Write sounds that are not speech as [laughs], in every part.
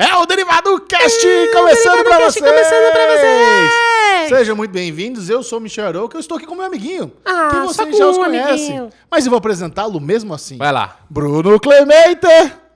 É o Derivado Cast começando pra Cast vocês! começando pra vocês! Sejam muito bem-vindos, eu sou o Michel Arouca, eu estou aqui com meu amiguinho, Ah, que só vocês com já os um conhecem. amiguinho. Mas eu vou apresentá-lo mesmo assim. Vai lá. Bruno Clemente!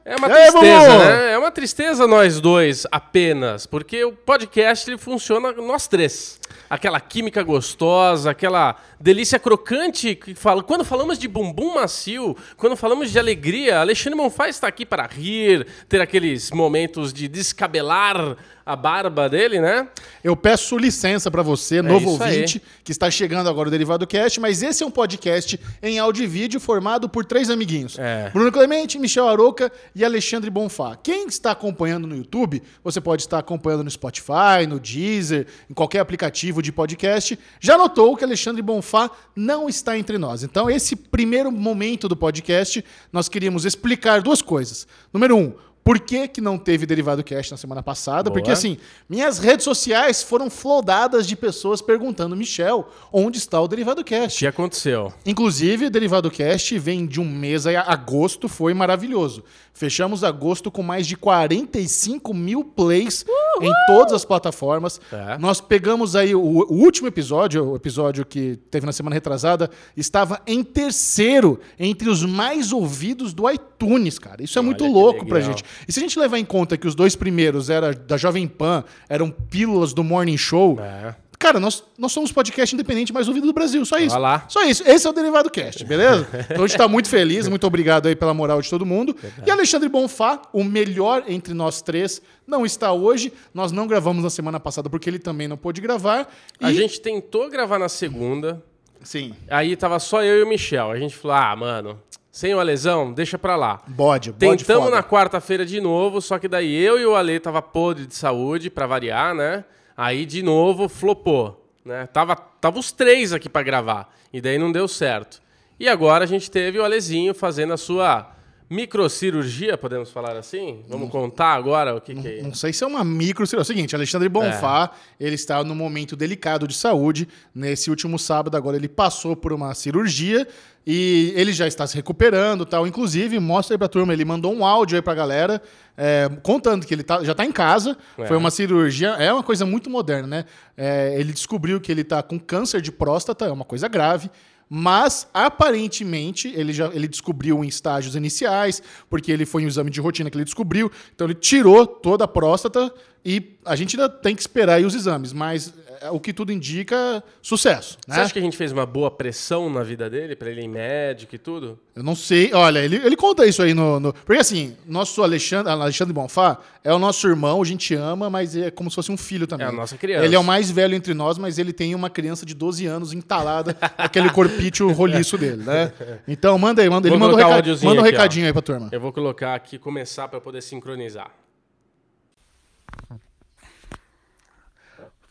É uma aí, tristeza, Bubu? né? É uma tristeza nós dois apenas, porque o podcast ele funciona nós três. Aquela química gostosa, aquela delícia crocante que fala. Quando falamos de bumbum macio, quando falamos de alegria, Alexandre Monfá está aqui para rir, ter aqueles momentos de descabelar a barba dele, né? Eu peço licença pra você, novo É aí. ouvinte, que está chegando agora o Derivado Cast, mas esse é um podcast em áudio e vídeo formado por três amiguinhos. É. Bruno Clemente, Michel Aroca e Alexandre Bonfá. Quem está acompanhando no YouTube, você pode estar acompanhando no Spotify, no Deezer, em qualquer aplicativo de podcast, já notou que Alexandre Bonfá não está entre nós. Então, esse primeiro momento do podcast, nós queríamos explicar duas coisas. Número um, por que, que não teve Derivado Cast na semana passada? Boa. Porque, assim, minhas redes sociais foram flodadas de pessoas perguntando, Michel, onde está o Derivado O Cast? que aconteceu? Inclusive, Derivado Cast vem de um mês aí, agosto foi maravilhoso. Fechamos agosto com mais de 45 mil plays em todas as plataformas. É. Nós pegamos aí o, o último episódio, o episódio que teve na semana retrasada, estava em terceiro entre os mais ouvidos do iTunes, cara. Isso é Olha muito louco pra gente. E se a gente levar em conta que os dois primeiros era da Jovem Pan, eram pílulas do Morning Show, É. Cara, nós, nós somos o podcast independente mais ouvido do Brasil, só isso. Vai lá. Só isso. Esse é o Derivado Cast, beleza? [laughs] Então a gente tá muito feliz, muito obrigado aí pela moral de todo mundo. E Alexandre Bonfá, o melhor entre nós três, não está hoje. Nós não gravamos na semana passada porque ele também não pôde gravar. A E- gente tentou gravar na segunda, Sim. aí tava só eu e o Michel. A gente falou: ah, mano, sem o Alesão, deixa pra lá. Bode, bode Tentamos foda. na quarta-feira de novo, só que daí eu e o Ale tava podre de saúde, pra variar, né? Aí de novo flopou, né? Tava, tava os três aqui pra gravar, e daí não deu certo. E agora a gente teve o Alezinho fazendo a sua microcirurgia, podemos falar assim? Vamos contar agora o que que é. Não sei se é uma micro. É o seguinte, Alexandre Bonfá, ele está num momento delicado de saúde. Nesse último sábado, agora, ele passou por uma cirurgia e ele já está se recuperando tal. Inclusive, mostra aí pra turma, ele mandou um áudio aí pra galera é, contando que ele tá- já tá em casa. É. Foi uma cirurgia, é uma coisa muito moderna, né? É, ele descobriu que ele tá com câncer de próstata, é uma coisa grave. Mas, aparentemente, ele já ele descobriu em estágios iniciais, porque ele foi um exame de rotina que ele descobriu. Então, ele tirou toda a próstata e a gente ainda tem que esperar os exames. Mas o que tudo indica, sucesso. Você Né? acha que a gente fez uma boa pressão na vida dele, pra ele ir em médico e tudo? Eu não sei. Olha, ele, ele conta isso aí no, no- Porque assim, nosso Alexandre, Alexandre Bonfá é o nosso irmão, a gente ama, mas é como se fosse um filho também. É a nossa criança. Ele é o mais velho entre nós, mas ele tem uma criança de 12 anos entalada [laughs] naquele corpício roliço dele, né? Então manda aí, manda, ele manda um, áudiozinho manda um aqui, recadinho aí pra turma. Eu vou colocar aqui, começar pra poder sincronizar.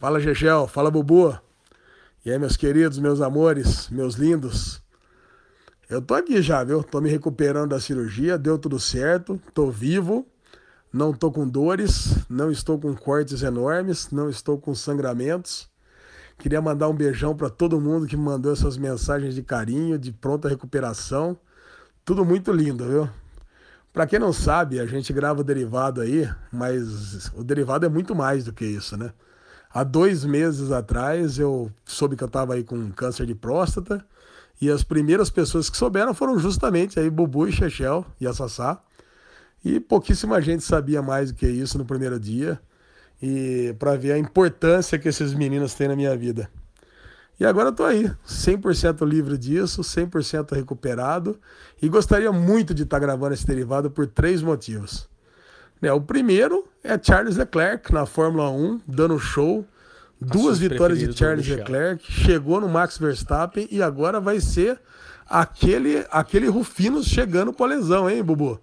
Fala, Gegel. Fala, Bubu. E aí, meus queridos, meus amores, meus lindos. Eu tô aqui já, viu? Tô me recuperando da cirurgia, deu tudo certo, tô vivo, não tô com dores, não estou com cortes enormes, não estou com sangramentos. Queria mandar um beijão para todo mundo que me mandou essas mensagens de carinho, de pronta recuperação. Tudo muito lindo, viu? Pra quem não sabe, a gente grava o derivado aí, mas o derivado é muito mais do que isso, né? Há dois meses atrás eu soube que eu tava aí com câncer de próstata e as primeiras pessoas que souberam foram justamente aí Bubu e Chechel e a Sassá. E pouquíssima gente sabia mais do que isso no primeiro dia e para ver a importância que esses meninos têm na minha vida. E agora eu tô aí, 100% livre disso, 100% recuperado e gostaria muito de estar gravando esse derivado por três motivos. Né, o primeiro é Charles Leclerc na Fórmula 1, dando show. Duas vitórias de Charles. Leclerc, chegou no Max Verstappen e agora vai ser aquele, aquele Rufinos chegando com a lesão, hein, Bubu?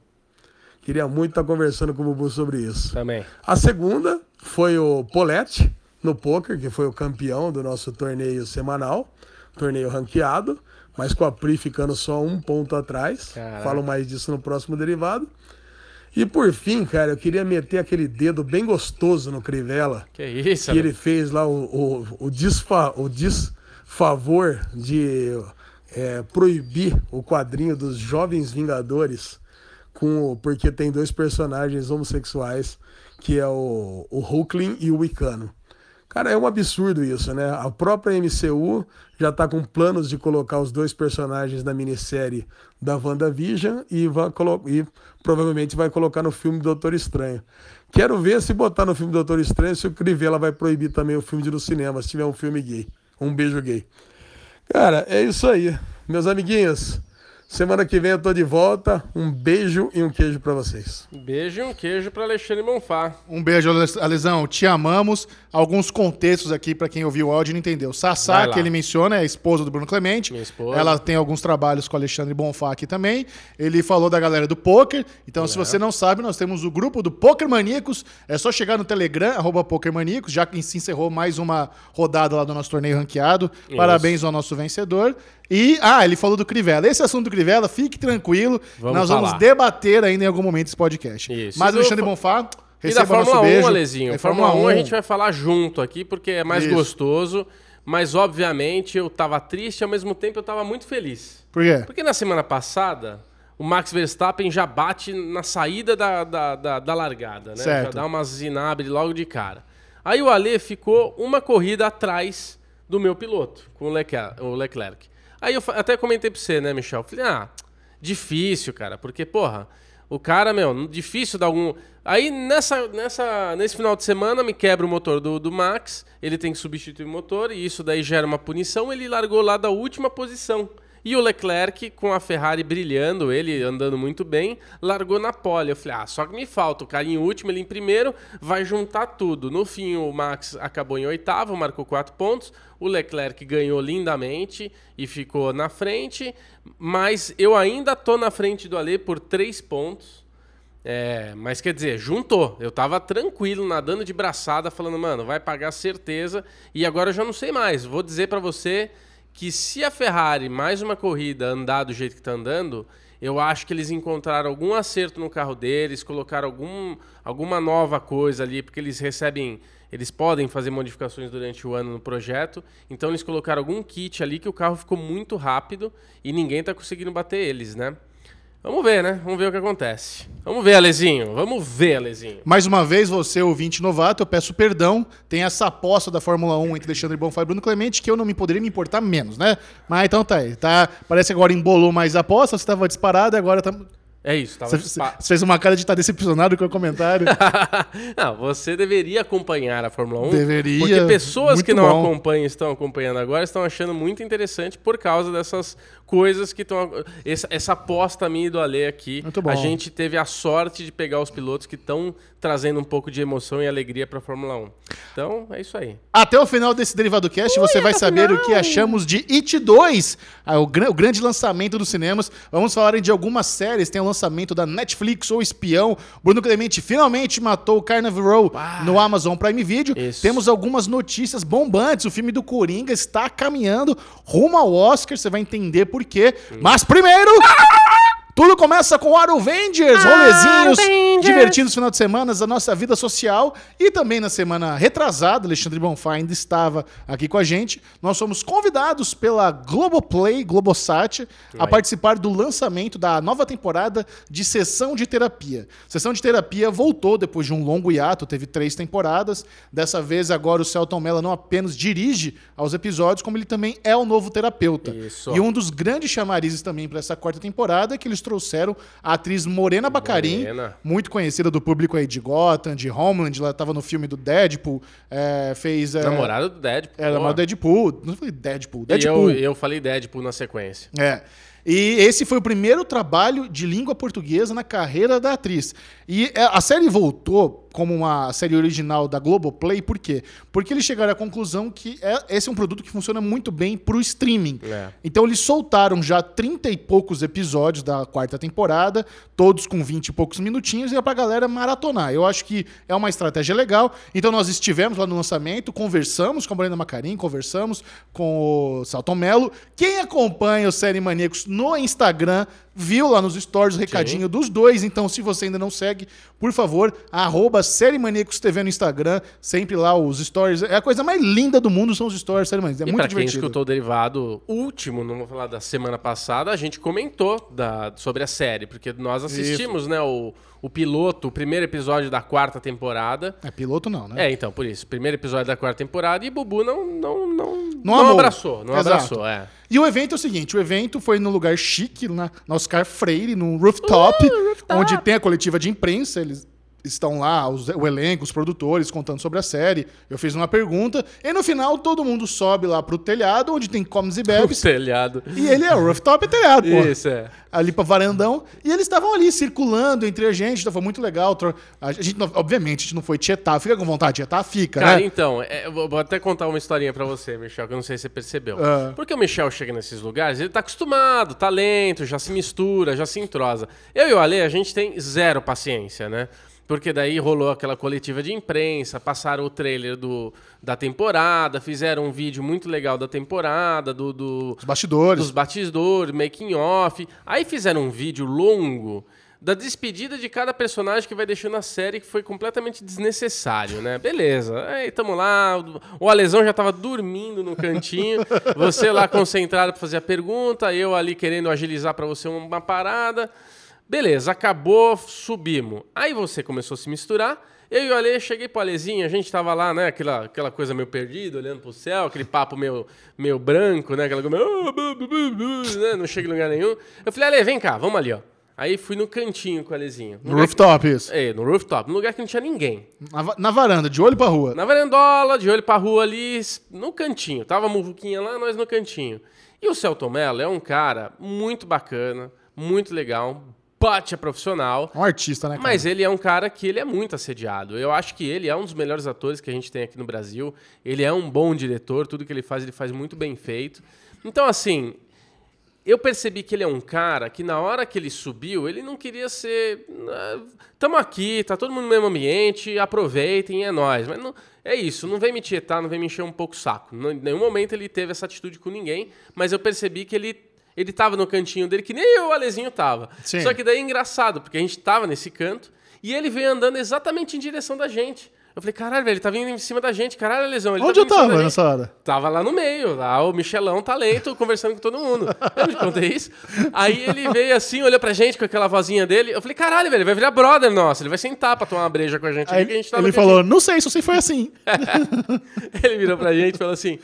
Queria muito estar conversando com o Bubu sobre isso. Também. A segunda foi o Poletti no poker, que foi o campeão do nosso torneio semanal, torneio ranqueado, mas com a Pri ficando só um ponto atrás. Caraca. Falo mais disso no próximo derivado. E por fim, cara, eu queria meter aquele dedo bem gostoso no Crivella, Que isso, que ele fez lá o, o, o, desfa, o desfavor de é, proibir o quadrinho dos Jovens Vingadores com porque tem dois personagens homossexuais que é o, o Hulkling e o Wicano. Cara, é um absurdo isso, né? A própria MCU já tá com planos de colocar os dois personagens da minissérie da WandaVision e, vai e provavelmente vai colocar no filme Doutor Estranho. Quero ver se botar no filme Doutor Estranho se o Crivella vai proibir também o filme de no cinema, se tiver um filme gay. Um beijo gay. Cara, é isso aí. Meus amiguinhos, Semana que vem eu tô de volta. Um beijo e um queijo para vocês. Um beijo e um queijo para Alexandre Monfá. Um beijo, Alesão. Te amamos. Alguns contextos aqui para quem ouviu o áudio e não entendeu. Sassá, que ele menciona, é a esposa do Bruno Clemente. Minha esposa. Ela tem alguns trabalhos com o Alexandre Bonfá aqui também. Ele falou da galera do poker. Então, é. se você não sabe, nós temos o grupo do Poker Maníacos. É só chegar no Telegram, arroba Poker Maníacos, já que se encerrou mais uma rodada lá do nosso torneio ranqueado. Isso. Parabéns ao nosso vencedor. E, ah, ele falou do Crivella. Esse assunto do Crivella, fique tranquilo. Vamos nós falar. vamos debater ainda em algum momento esse podcast. Isso. Mas o Alexandre Bonfá, e da Fórmula 1, beijo. Alezinho. É Fórmula, Fórmula 1 a gente vai falar junto aqui, porque é mais Isso. gostoso. Mas, obviamente, eu tava triste e, ao mesmo tempo, eu tava muito feliz. Por quê? Porque na semana passada, o Max Verstappen já bate na saída da, da, da, da largada, né? Certo. Já dá uma zinabre logo de cara. Aí o Ale ficou uma corrida atrás do meu piloto, com o Leclerc. Aí eu até comentei pra você, né, Michel? Falei, ah, difícil, cara, porque, porra, o cara, meu, difícil dar algum. Aí nessa, nessa, nesse final de semana me quebra o motor do, do Max, ele tem que substituir o motor e isso daí gera uma punição. Ele largou lá da última posição. E o Leclerc, com a Ferrari brilhando, ele andando muito bem, largou na pole. Eu falei, ah, só que me falta o cara em último, ele em primeiro, vai juntar tudo. No fim, o Max acabou em oitavo, marcou quatro pontos. O Leclerc ganhou lindamente e ficou na frente, mas eu ainda tô na frente do Ale por três pontos. É, mas quer dizer, juntou. Eu tava tranquilo, nadando de braçada, falando, mano, vai pagar certeza. E agora eu já não sei mais. Vou dizer para você que se a Ferrari, mais uma corrida, andar do jeito que está andando, eu acho que eles encontraram algum acerto no carro deles, colocaram algum, alguma nova coisa ali, porque eles recebem, eles podem fazer modificações durante o ano no projeto, então eles colocaram algum kit ali que o carro ficou muito rápido e ninguém está conseguindo bater eles, né? Vamos ver, né? Vamos ver o que acontece. Vamos ver, Alezinho. Vamos ver, Alezinho. Mais uma vez, você, ouvinte novato, eu peço perdão. Tem essa aposta da Fórmula 1 entre Alexandre Bonfá e Bruno Clemente que eu não me poderia me importar menos, né? Mas então tá aí. Tá, parece que agora embolou mais a aposta, você estava disparado e agora tá... É isso. Tava você, você fez uma cara de estar decepcionado com o comentário. [laughs] não, você deveria acompanhar a Fórmula 1. Deveria. Porque pessoas que não bom. acompanham estão acompanhando agora estão achando muito interessante por causa dessas coisas que estão. Essa, essa aposta minha do Ale aqui. Muito bom. A gente teve a sorte de pegar os pilotos que estão trazendo um pouco de emoção e alegria para a Fórmula 1. Então, é isso aí. Até o final desse Derivado Cast, Ui, você vai saber final. o que achamos de It 2, o, gr o grande lançamento dos cinemas. Vamos falar de algumas séries. Tem o lançamento da Netflix ou Espião. Bruno Clemente finalmente matou o Carnival Row ah, no Amazon Prime Video. Isso. Temos algumas notícias bombantes. O filme do Coringa está caminhando rumo ao Oscar. Você vai entender por quê. Mas primeiro. Tudo começa com Aruvengers, rolezinhos divertidos final de semana da nossa vida social. E também na semana retrasada, Alexandre Bonfá ainda estava aqui com a gente. Nós somos convidados pela Globoplay, Globosat, a participar do lançamento da nova temporada de Sessão de Terapia. Sessão de Terapia voltou depois de um longo hiato, teve três temporadas. Dessa vez, agora o Celton Mello não apenas dirige aos episódios, como ele também é o novo terapeuta. Isso. E um dos grandes chamarizes também para essa quarta temporada é que eles trouxeram a atriz Morena Bacarin, Morena. muito conhecida do público aí de Gotham, de Homeland, ela estava no filme do Deadpool, é, fez... É, namorada do Deadpool. É, namorada do Deadpool. Não falei Deadpool, Deadpool. E eu, eu falei Deadpool na sequência. É. E esse foi o primeiro trabalho de língua portuguesa na carreira da atriz. E é, a série voltou como uma série original da Globoplay, por quê? Porque eles chegaram à conclusão que é, esse é um produto que funciona muito bem para o streaming. É. Então eles soltaram já 30 e poucos episódios da quarta temporada, todos com 20 e poucos minutinhos, e é pra galera maratonar. Eu acho que é uma estratégia legal. Então nós estivemos lá no lançamento, conversamos com a Brenda Macarim, conversamos com o Salton Mello. Quem acompanha o Série Maníacos no Instagram, viu lá nos stories o recadinho Sim. dos dois. Então, se você ainda não segue, por favor, arroba Série Maníacos TV no Instagram. Sempre lá os stories. É a coisa mais linda do mundo, são os stories Série Maníacos. É e muito pra divertido. quem escutou o derivado último, não vou falar da semana passada, a gente comentou da, sobre a série, porque nós assistimos, isso. né, o, o piloto, o primeiro episódio da quarta temporada. É piloto não, né? É, então, por isso. Primeiro episódio da quarta temporada e Bubu não, não, não, não, não abraçou. Não Exato. abraçou, é. E o evento é o seguinte: o evento foi num lugar chique, na, na Oscar Freire, num rooftop, uh, rooftop, onde tem a coletiva de imprensa. Eles estão lá, os, o elenco, os produtores contando sobre a série. Eu fiz uma pergunta. E no final todo mundo sobe lá pro telhado, onde tem comes e [laughs] bebes. O telhado. E ele é o rooftop é telhado, pô. Isso, é. Ali pra varandão. E eles estavam ali circulando entre a gente, então foi muito legal. A gente, obviamente, a gente não foi tietar. Fica com vontade de tietar? Fica, Cara, né? então, é, vou até contar uma historinha pra você, Michel, que eu não sei se você percebeu. Uh. Porque o Michel chega nesses lugares, ele tá acostumado, talento, já se mistura, já se entrosa. Eu e o Ale, a gente tem zero paciência, né? Porque daí rolou aquela coletiva de imprensa, passaram o trailer do, da temporada, fizeram um vídeo muito legal da temporada, do, do Os bastidores. Dos bastidores, making off. Aí fizeram um vídeo longo da despedida de cada personagem que vai deixando a série, que foi completamente desnecessário, né? Beleza. Aí tamo lá, o Alesão já tava dormindo no cantinho, você lá concentrado para fazer a pergunta, eu ali querendo agilizar para você uma parada. Beleza, acabou, subimos. Aí você começou a se misturar. Eu e o Ale, cheguei pro Alezinho, a gente tava lá, né? Aquela, aquela coisa meio perdida, olhando pro céu, aquele papo meio, meio branco, né? Aquela coisa meio, né? Não chega em lugar nenhum. Eu falei, Ale, vem cá, vamos ali, ó. Aí fui no cantinho com o Alezinho. No, no rooftop, que... isso? É, no rooftop, num lugar que não tinha ninguém. Na, na, varanda, de olho pra rua. Na varandola, de olho pra rua ali, no cantinho. Tava a muvuquinha lá, nós no cantinho. E o Celton Mello é um cara muito bacana, muito legal, bate a profissional. Um artista, né? Cara? Mas ele é um cara que ele é muito assediado. Eu acho que ele é um dos melhores atores que a gente tem aqui no Brasil. Ele é um bom diretor, tudo que ele faz, ele faz muito bem feito. Então, assim, eu percebi que ele é um cara que na hora que ele subiu, ele não queria ser. Estamos ah, aqui, tá todo mundo no mesmo ambiente, aproveitem, é nós. Mas não, é isso, não vem me tietar, não vem me encher um pouco o saco. Em nenhum momento ele teve essa atitude com ninguém, mas eu percebi que ele ele tava no cantinho dele, que nem eu, o Alezinho, tava. Sim. Só que daí é engraçado, porque a gente tava nesse canto e ele veio andando exatamente em direção da gente. Eu falei, caralho, velho, ele tá vindo em cima da gente, caralho, Lesão. Ele Onde tá eu tava nessa hora? Tava lá no meio, lá o Michelão, talento, conversando com todo mundo. Eu não te contei isso? Aí ele veio assim, olhou pra gente com aquela vozinha dele. Eu falei, caralho, velho, ele vai virar brother nosso, ele vai sentar pra tomar uma breja com a gente. Aí, a gente ele falou, não sei, só sei foi assim. [laughs] ele virou pra gente e falou assim,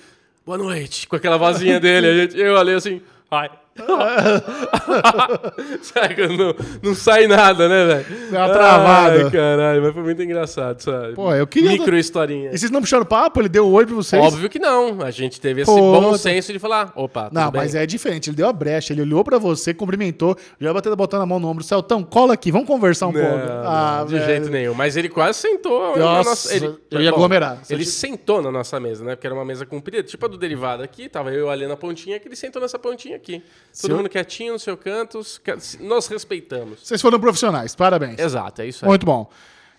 boa noite, com aquela vozinha dele. A gente, eu olhei assim, ai. [laughs] sabe, não, não sai nada, né, velho? Deu uma travada. Ai, caralho, mas foi muito engraçado, sabe? Pô, eu queria. Micro historinha. E vocês não puxaram papo? Ele deu um oi pra vocês? Óbvio que não. A gente teve esse Pô, bom senso de falar, opa, Não, bem? mas é diferente. Ele deu a brecha, ele olhou pra você, cumprimentou, já bateu botando a mão no ombro. Celtão, cola aqui, vamos conversar um não, pouco. Não, ah, de velho. jeito nenhum. Mas ele quase sentou. Nossa, nossa, ele, eu ia bom, aglomerar. Ele sentou na nossa mesa, né? Porque era uma mesa comprida, tipo a do derivado aqui. Tava eu ali na pontinha, que ele sentou nessa pontinha aqui. Todo mundo quietinho no seu canto nós respeitamos. Vocês foram profissionais, parabéns. Exato, é isso aí. Muito bom.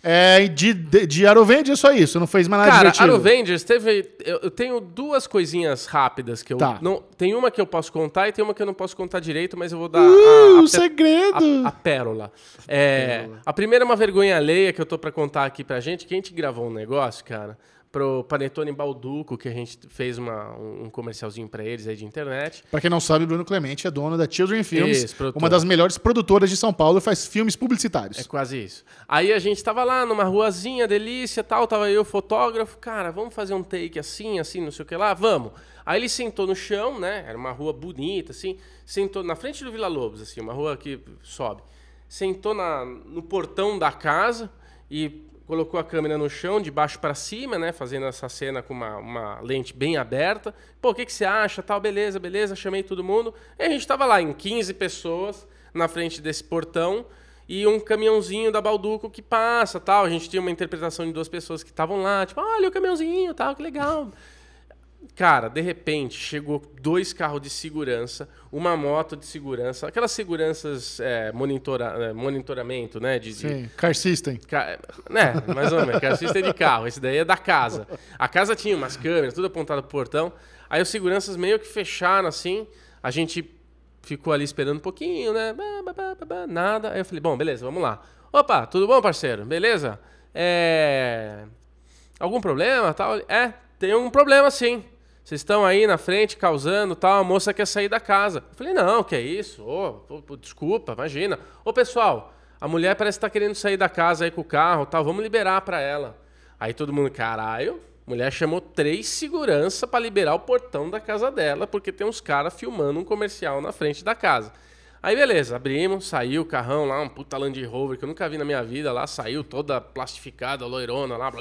É, de, de, de Arovengers é só isso, não fez mais nada Cara, divertido. Arovengers teve... Eu, eu, tenho duas coisinhas rápidas que eu... Tá. Não, tem uma que eu posso contar e tem uma que eu não posso contar direito, mas eu vou dar... Uh, a, a, o segredo! A, a pérola. É, pérola. A primeira é uma vergonha alheia que eu tô para contar aqui pra gente, que a gente gravou um negócio, cara pro Panetone Balduco, que a gente fez uma, um comercialzinho para eles aí de internet. Para quem não sabe, Bruno Clemente é dono da Children Films, isso, uma das melhores produtoras de São Paulo e faz filmes publicitários. É quase isso. Aí a gente tava lá numa ruazinha, delícia, tal, tava eu fotógrafo, cara, vamos fazer um take assim, assim, não sei o que lá, vamos. Aí ele sentou no chão, né? Era uma rua bonita, assim, sentou na frente do Vila Lobos, assim, uma rua que sobe. Sentou na, no portão da casa e colocou a câmera no chão, de baixo para cima, né? Fazendo essa cena com uma, uma lente bem aberta. Pô, o que, que você acha? Tal, beleza, beleza. Chamei todo mundo. E a gente estava lá em 15 pessoas na frente desse portão e um caminhãozinho da Balduco que passa, tal. A gente tinha uma interpretação de duas pessoas que estavam lá, tipo, olha o caminhãozinho, tal, que legal. Cara, de repente, chegou dois carros de segurança, uma moto de segurança, aquelas seguranças é, monitora, é, monitoramento, né? De, Sim, de, car system. Car, né, mais ou menos, car system de carro. Esse daí é da casa. A casa tinha umas câmeras, tudo apontado pro portão. Aí os seguranças meio que fecharam assim, a gente ficou ali esperando um pouquinho, né? Nada. Aí eu falei, bom, beleza, vamos lá. Opa, tudo bom, parceiro? Beleza? É... Algum problema, tal? É, tem um problema sim. Vocês estão aí na frente causando, tal, a moça quer sair da casa. Eu falei, não, que é isso? Oh, desculpa, imagina. Ô, pessoal, a mulher parece estar tá querendo sair da casa aí com o carro, tal, vamos liberar para ela. Aí todo mundo, caralho, mulher chamou três segurança para liberar o portão da casa dela, porque tem uns caras filmando um comercial na frente da casa. Aí beleza, abrimos, saiu o carrão lá, um puta Land Rover que eu nunca vi na minha vida lá, saiu toda plastificada, loirona lá,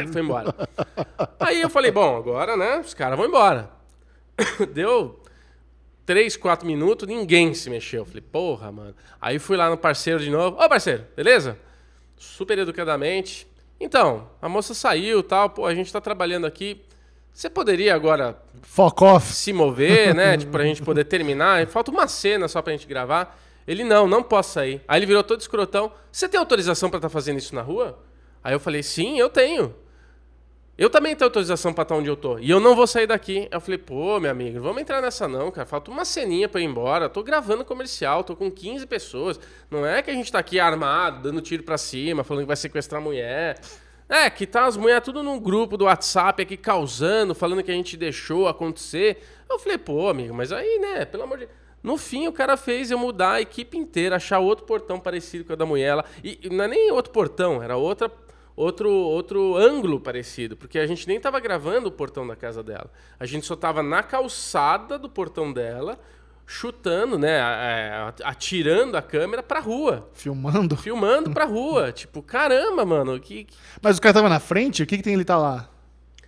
e foi embora. [laughs] Aí eu falei, bom, agora, né, os caras vão embora. [coughs] Deu três, quatro minutos, ninguém se mexeu. Eu falei, porra, mano. Aí fui lá no parceiro de novo. Ô, parceiro, beleza? Super educadamente. Então, a moça saiu tal, pô, a gente tá trabalhando aqui. Você poderia agora Fuck off. se mover, né? [laughs] tipo, pra gente poder terminar. Falta uma cena só pra gente gravar. Ele, não, não posso sair. Aí ele virou todo escrotão. Você tem autorização pra estar tá fazendo isso na rua? Aí eu falei, sim, eu tenho. Eu também tenho autorização pra estar tá onde eu tô. E eu não vou sair daqui. Aí eu falei, pô, meu amigo, vamos entrar nessa não, cara. Falta uma ceninha pra ir embora. tô gravando comercial, tô com 15 pessoas. Não é que a gente tá aqui armado, dando tiro pra cima, falando que vai sequestrar a mulher. É, que tá as mulheres tudo num grupo do WhatsApp aqui causando, falando que a gente deixou acontecer. Eu falei, pô, amigo, mas aí, né, pelo amor de no fim, o cara fez eu mudar a equipe inteira, achar outro portão parecido com o da mulher. Ela, e não é nem outro portão, era outra, outro, outro ângulo parecido, porque a gente nem estava gravando o portão da casa dela. A gente só estava na calçada do portão dela, chutando, né, atirando a câmera pra rua. Filmando? Filmando pra rua. [laughs] tipo, caramba, mano. Que, que... Mas o cara tava na frente? O que, que tem ele tá lá?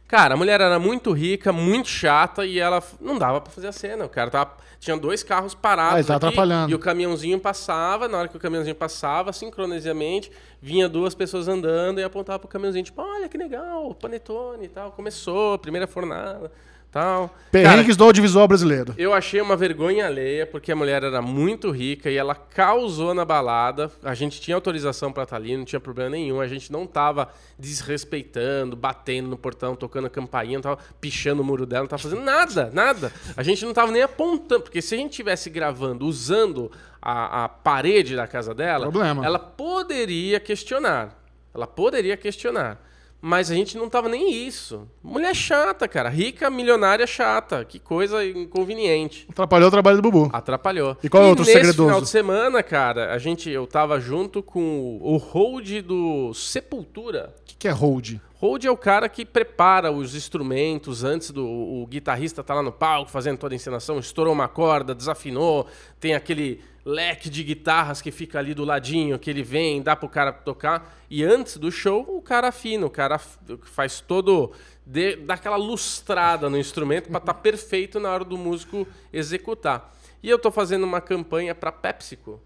Cara, a mulher era muito rica, muito chata e ela não dava para fazer a cena. O cara tava, tinha dois carros parados ah, aqui, atrapalhando. e o caminhãozinho passava. Na hora que o caminhãozinho passava, sincronicamente, vinha duas pessoas andando e apontava pro caminhãozinho, tipo, olha que legal, panetone e tal. Começou, primeira fornada tal. Perrengues do audiovisual brasileiro. Eu achei uma vergonha alheia, porque a mulher era muito rica e ela causou na balada. A gente tinha autorização para estar ali, não tinha problema nenhum. A gente não tava desrespeitando, batendo no portão, tocando campainha, não tava pichando o muro dela, não tava fazendo nada, nada. A gente não tava nem apontando, porque se a gente tivesse gravando usando a, a parede da casa dela, problema. ela poderia questionar. Ela poderia questionar. Mas a gente não tava nem isso. Mulher chata, cara. Rica, milionária chata. Que coisa inconveniente. Atrapalhou o trabalho do Bubu. Atrapalhou. E qual é o outro nesse segredoso? final de semana, cara, a gente, eu tava junto com o hold do Sepultura. O que, que é hold? Hold é o cara que prepara os instrumentos antes do o guitarrista tá lá no palco fazendo toda a encenação, estourou uma corda, desafinou, tem aquele leque de guitarras que fica ali do ladinho, que ele vem, dá pro cara tocar. E antes do show, o cara afina, o cara faz todo. De, dá aquela lustrada no instrumento para estar tá perfeito na hora do músico executar. E eu tô fazendo uma campanha para PepsiCo.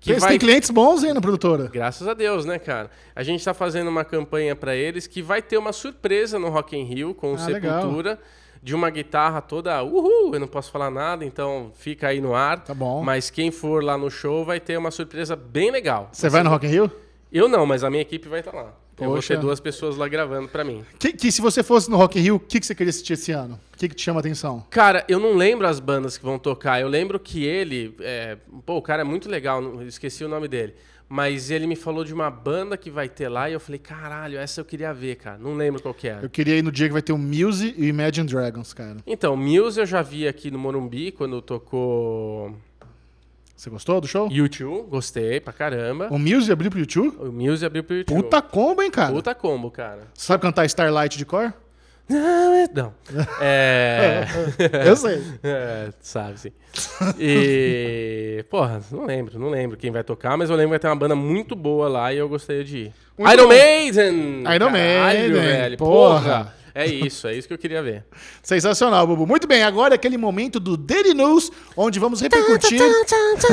Que vai... têm clientes bons aí na produtora. Graças a Deus, né, cara? A gente está fazendo uma campanha para eles que vai ter uma surpresa no Rock in Rio com ah, Sepultura. Legal de uma guitarra toda, uhul, eu não posso falar nada, então fica aí no ar. Tá bom. Mas quem for lá no show vai ter uma surpresa bem legal. Você vai no Rock in Rio? Eu não, mas a minha equipe vai estar tá lá. Poxa. Eu vou ter duas pessoas lá gravando para mim. Que, que, se você fosse no Rock in Rio, o que, que você queria assistir esse ano? O que, que te chama a atenção? Cara, eu não lembro as bandas que vão tocar. Eu lembro que ele... É... Pô, o cara é muito legal, esqueci o nome dele. Mas ele me falou de uma banda que vai ter lá e eu falei, caralho, essa eu queria ver, cara. Não lembro qual que era. Eu queria ir no dia que vai ter o Muse e o Imagine Dragons, cara. Então, Muse eu já vi aqui no Morumbi quando tocou. Você gostou do show? YouTube, gostei pra caramba. O Muse abriu pro YouTube? O Muse abriu pro YouTube. Puta combo, hein, cara? Puta combo, cara. Sabe cantar Starlight de cor? Não. É. [laughs] Eu sei. [laughs] É, sabe, sim. E. Porra, não lembro, não lembro quem vai tocar, mas eu lembro que vai ter uma banda muito boa lá e eu gostaria de ir. Muito Iron bom. Maiden! Iron Maiden! Velho, porra. porra. É isso, é isso que eu queria ver. Sensacional, Bubu. Muito bem, agora é aquele momento do Daily News, onde vamos repercutir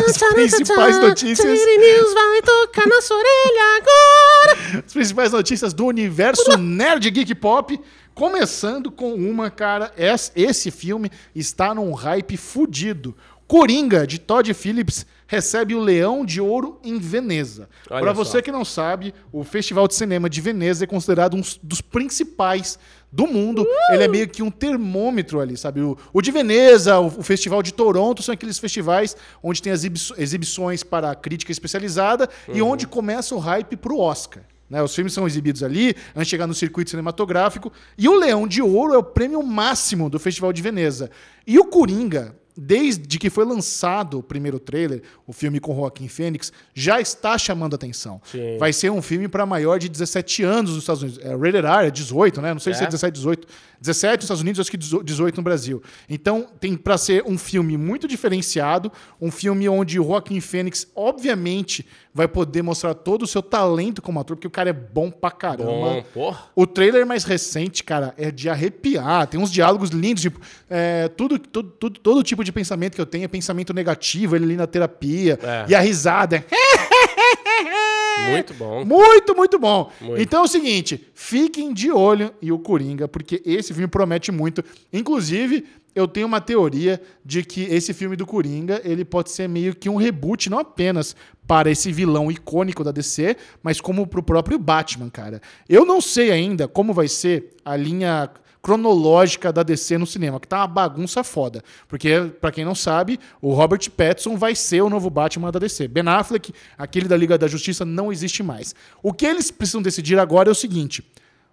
as principais notícias. Daily News vai tocar na sua orelha agora! As principais notícias do universo nerd geek pop. Começando com uma, cara, esse filme está num hype fudido. Coringa, de Todd Phillips, recebe o Leão de Ouro em Veneza. Para você que não sabe, o Festival de Cinema de Veneza é considerado um dos principais do mundo. Ele é meio que um termômetro ali, sabe? O, o de Veneza, o, o Festival de Toronto são aqueles festivais onde tem as exibi- exibições para a crítica especializada e onde começa o hype pro Oscar. né? Os filmes são exibidos ali, antes de chegar no circuito cinematográfico. E o Leão de Ouro é o prêmio máximo do Festival de Veneza. E o Coringa, desde que foi lançado o primeiro trailer, o filme com Joaquim Fênix, já está chamando atenção. Sim. Vai ser um filme para maior de 17 anos nos Estados Unidos. É rated R, é 18, né? Não sei se é É. 17, 18. 17 nos Estados Unidos, acho que 18 no Brasil. Então, tem para ser um filme muito diferenciado, um filme onde o Joaquim Fênix, obviamente, vai poder mostrar todo o seu talento como ator, porque o cara é bom pra caramba. Bom, porra. O trailer mais recente, cara, é de arrepiar. Tem uns diálogos lindos, tipo, é, tudo, tudo, tudo- todo tipo de pensamento que eu tenho é pensamento negativo, ele ali na terapia. É. E a risada é [laughs] [laughs] Muito bom. muito, muito bom. Muito. Então é o seguinte, fiquem de olho em o Coringa, porque esse filme promete muito. Inclusive, eu tenho uma teoria de que esse filme do Coringa, ele pode ser meio que um reboot, não apenas para esse vilão icônico da DC, mas como pro próprio Batman, cara. Eu não sei ainda como vai ser a linha cronológica da DC no cinema, que tá uma bagunça foda. Porque, pra quem não sabe, o Robert Pattinson vai ser o novo Batman da DC. Ben Affleck, aquele da Liga da Justiça, não existe mais. O que eles precisam decidir agora é o seguinte: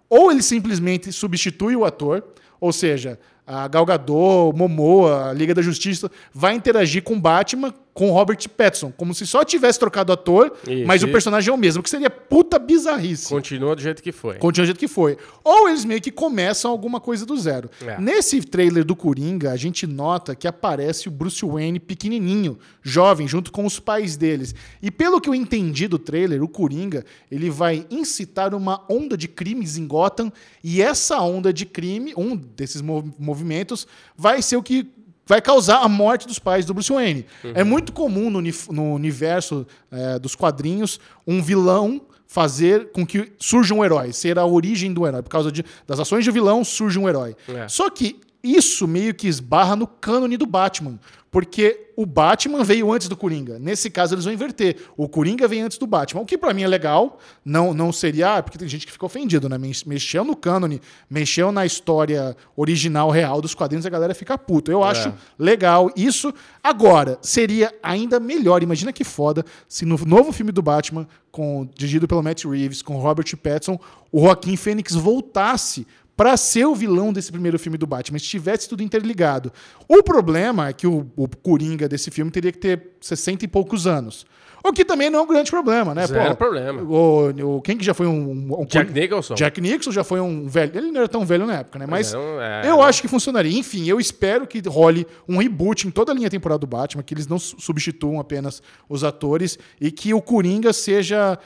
ou ele simplesmente substitui o ator, ou seja, a Gal Gadot, Momoa, a Liga da Justiça vai interagir com Batman com Robert Pattinson, como se só tivesse trocado ator, Isso, mas o personagem é o mesmo, que seria puta bizarrice. Continua do jeito que foi. Continua do jeito que foi. Ou eles meio que começam alguma coisa do zero. É. Nesse trailer do Coringa, a gente nota que aparece o Bruce Wayne pequenininho, jovem, junto com os pais deles. E pelo que eu entendi do trailer, o Coringa, ele vai incitar uma onda de crimes em Gotham, e essa onda de crime, um desses mov- movimentos, vai ser o que vai causar a morte dos pais do Bruce Wayne. É muito comum no, no universo eh, dos quadrinhos um vilão fazer com que surja um herói, ser a origem do herói. Por causa de, das ações do vilão, surge um herói. É. Só que isso meio que esbarra no cânone do Batman. Porque o Batman veio antes do Coringa. Nesse caso, eles vão inverter. O Coringa vem antes do Batman. O que pra mim é legal. Não, não seria. ah, Porque tem gente que fica ofendido, né? Mex- Mexeu no cânone, mexeu na história original, real dos quadrinhos, a galera fica puta. Eu acho legal isso. Agora, seria ainda melhor. Imagina que foda se no novo filme do Batman, com, dirigido pelo Matt Reeves, com Robert Pattinson, o Joaquim Fênix voltasse para ser o vilão desse primeiro filme do Batman, se tivesse tudo interligado. O problema é que o, o Coringa desse filme teria que ter 60 e poucos anos. O que também não é um grande problema, né? Zero Pô, problema. O, o- quem que já foi um... um- Jack Nicholson. Jack Nicholson já foi um velho. Ele não era tão velho na época, né? Mas é, não é, eu né? acho que funcionaria. Enfim, eu espero que role um reboot em toda a linha temporal do Batman, que eles não su- substituam apenas os atores e que o Coringa seja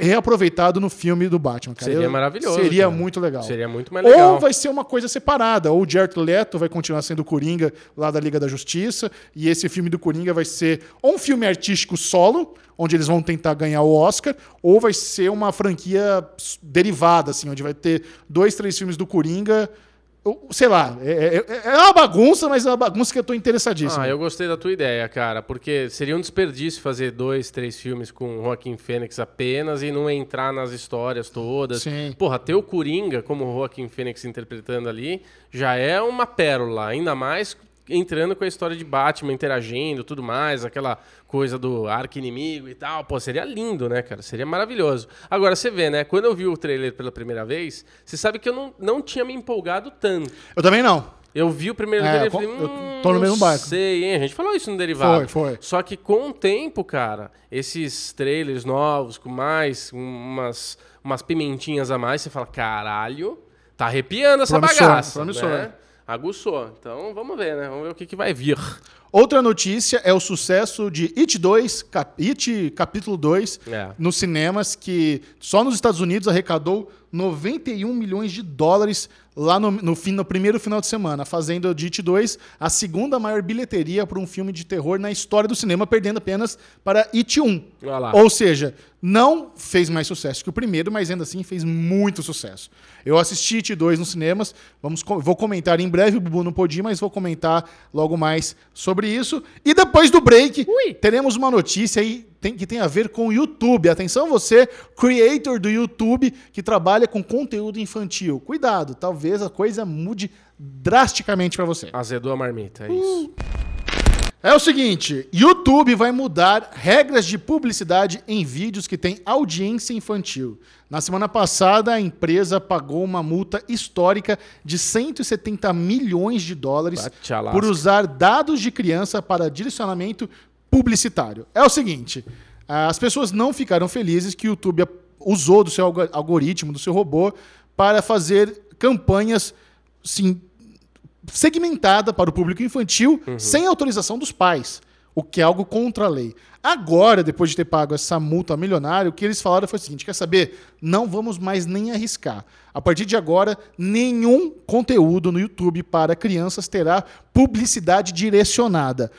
reaproveitado no filme do Batman. Cara. Seria Eu- maravilhoso, Seria cara. muito legal. Seria muito mais legal. Ou vai ser uma coisa separada. Ou o Jared Leto vai continuar sendo o Coringa lá da Liga da Justiça. E esse filme do Coringa vai ser ou um filme artístico solo, onde eles vão tentar ganhar o Oscar, ou vai ser uma franquia derivada, assim, onde vai ter dois, três filmes do Coringa. Sei lá, é, é- é uma bagunça, mas é uma bagunça que eu tô interessadíssimo. Ah, eu gostei da tua ideia, cara, porque seria um desperdício fazer dois, três filmes com o Joaquim Fênix apenas e não entrar nas histórias todas. Sim. Porra, ter o Coringa como o Joaquim Fênix interpretando ali já é uma pérola, ainda mais entrando com a história de Batman interagindo, tudo mais, aquela coisa do arco-inimigo e tal. Pô, seria lindo, né, cara? Seria maravilhoso. Agora, você vê, né? Quando eu vi o trailer pela primeira vez, você sabe que eu não, não tinha me empolgado tanto. Eu também não. Eu vi o primeiro É, trailer e falei, eu hum, tô no mesmo não barco. sei, hein? A gente falou isso no derivado. Foi, foi. Só que com o tempo, cara, esses trailers novos, com mais umas, umas pimentinhas a mais, você fala, caralho, tá arrepiando essa Promissor, bagaça, promissor. né? Aguçou. Então, vamos ver, né? Vamos ver o que, que vai vir. Outra notícia é o sucesso de It 2, cap, It capítulo 2, É. nos cinemas, que só nos Estados Unidos arrecadou 91 milhões de dólares lá no, no, fim, no primeiro final de semana, fazendo de It 2 a segunda maior bilheteria para um filme de terror na história do cinema, perdendo apenas para It 1. Olha lá. Ou seja, não fez mais sucesso que o primeiro, mas ainda assim fez muito sucesso. Eu assisti It 2 nos cinemas, vamos, vou comentar em breve, o Bubu não pôde ir, mas vou comentar logo mais sobre isso. E depois do break, Ui. teremos uma notícia aí tem- que tem a ver com o YouTube. Atenção você, creator do YouTube, que trabalha com conteúdo infantil. Cuidado, talvez a coisa mude drasticamente para você. Azedou a marmita, é isso. É o seguinte, YouTube vai mudar regras de publicidade em vídeos que têm audiência infantil. Na semana passada, a empresa pagou uma multa histórica de 170 milhões de dólares por usar dados de criança para direcionamento publicitário. É o seguinte, as pessoas não ficaram felizes que o YouTube usou do seu algo- algoritmo, do seu robô, para fazer campanhas sim, segmentada para o público infantil sem autorização dos pais, o que é algo contra a lei. Agora, depois de ter pago essa multa milionária, o que eles falaram foi o seguinte: quer saber? Não vamos mais nem arriscar. A partir de agora, nenhum conteúdo no YouTube para crianças terá publicidade direcionada.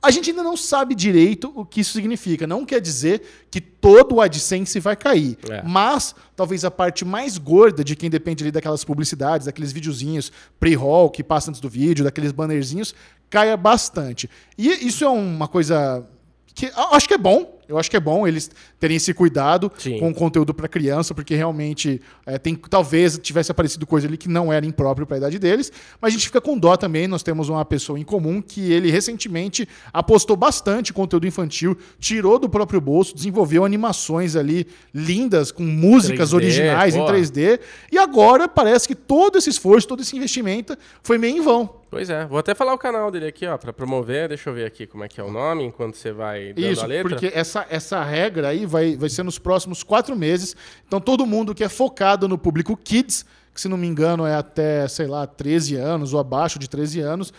A gente ainda não sabe direito o que isso significa. Não quer dizer que todo o AdSense vai cair. É. Mas talvez a parte mais gorda de quem depende ali daquelas publicidades, daqueles videozinhos pre-roll que passa antes do vídeo, daqueles bannerzinhos, caia bastante. E isso é uma coisa que acho que é bom. Eu acho que é bom eles terem esse cuidado Sim. com o conteúdo para criança, porque realmente é, tem talvez tivesse aparecido coisa ali que não era impróprio para a idade deles. Mas a gente fica com dó também. Nós temos uma pessoa em comum que ele recentemente apostou bastante em conteúdo infantil, tirou do próprio bolso, desenvolveu animações ali lindas com músicas 3D, originais em porra. 3D. E agora parece que todo esse esforço, todo esse investimento foi meio em vão. Pois é, vou até falar o canal dele aqui, ó, pra promover. Deixa eu ver aqui como é que é o nome, enquanto você vai dando Isso, a letra. porque essa, essa regra aí vai, vai ser nos próximos quatro meses. Então, todo mundo que é focado no público kids, que se não me engano é até, sei lá, 13 anos ou abaixo de 13 anos,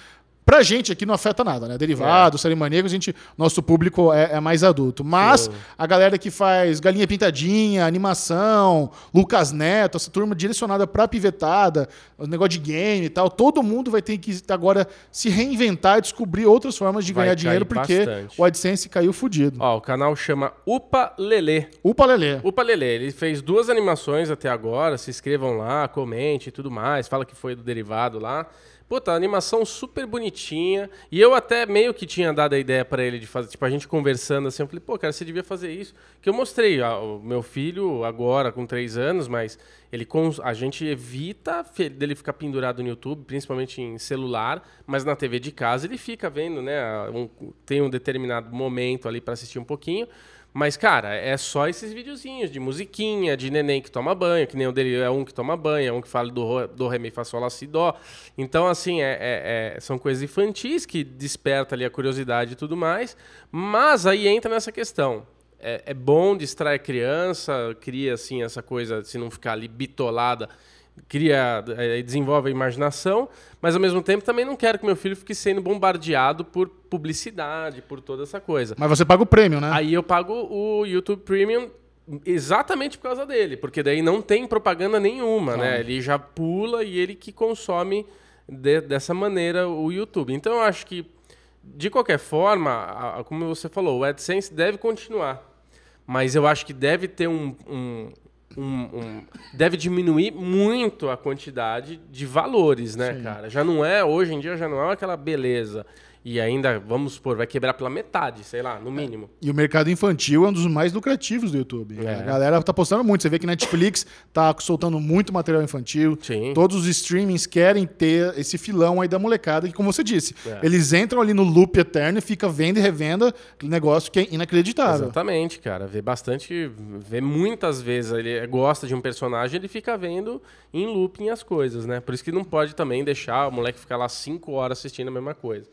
pra gente aqui não afeta nada, né? Derivado, série maníaco, a gente, nosso público é, é mais adulto. Mas Sim. a galera que faz Galinha Pintadinha, animação, Lucas Neto, essa turma direcionada pra pivetada, negócio de game e tal, todo mundo vai ter que agora se reinventar e descobrir outras formas de Vai ganhar dinheiro, porque bastante. o AdSense caiu fudido. Ó, o canal chama Upa Lelê. Upa Lelê. Upa Lelê, ele fez duas animações até agora. Se inscrevam lá, comente e tudo mais. Fala que foi do derivado lá. Puta, animação super bonitinha. E eu até meio que tinha dado a ideia pra ele de fazer, tipo, a gente conversando assim. Eu falei, pô, cara, você devia fazer isso. Que eu mostrei ao meu filho agora com três anos, mas ele a gente evita dele ficar pendurado no YouTube, principalmente em celular, mas na TV de casa ele fica vendo, né? um- tem um determinado momento ali pra assistir um pouquinho. Mas, cara, é só esses videozinhos de musiquinha, de neném que toma banho, que nem o dele é um que toma banho, é um que fala do, do ré, mi, fá, sol, lá, si, dó. Então, assim, é, é- é- são coisas infantis que desperta ali a curiosidade e tudo mais. Mas aí entra nessa questão. É, é bom distrair a criança, cria, assim, essa coisa, se não ficar ali bitolada, cria, é, desenvolve a imaginação, mas ao mesmo tempo também não quero que meu filho fique sendo bombardeado por publicidade, por toda essa coisa. Mas você paga o prêmio, né? Aí eu pago o YouTube Premium exatamente por causa dele, porque daí não tem propaganda nenhuma, né? Ele já pula e ele que consome de- dessa maneira o YouTube. Então eu acho que, de qualquer forma, a- a- como você falou, o AdSense deve continuar. Mas eu acho que deve ter um. um- um- um- deve diminuir muito a quantidade de valores, né, cara? Já não é, hoje em dia já não é aquela beleza. E ainda, vamos supor, vai quebrar pela metade, sei lá, no mínimo. E o mercado infantil é um dos mais lucrativos do YouTube. É. A galera tá postando muito. Você vê que Netflix tá soltando muito material infantil. Sim. Todos os streamings querem ter esse filão aí da molecada, que, como você disse, É. eles entram ali no loop eterno e fica venda e revenda, aquele negócio que é inacreditável. Exatamente, cara. Vê bastante. Vê muitas vezes. Ele gosta de um personagem, ele fica vendo em looping as coisas, né? Por isso que não pode também deixar o moleque ficar lá cinco horas assistindo a mesma coisa.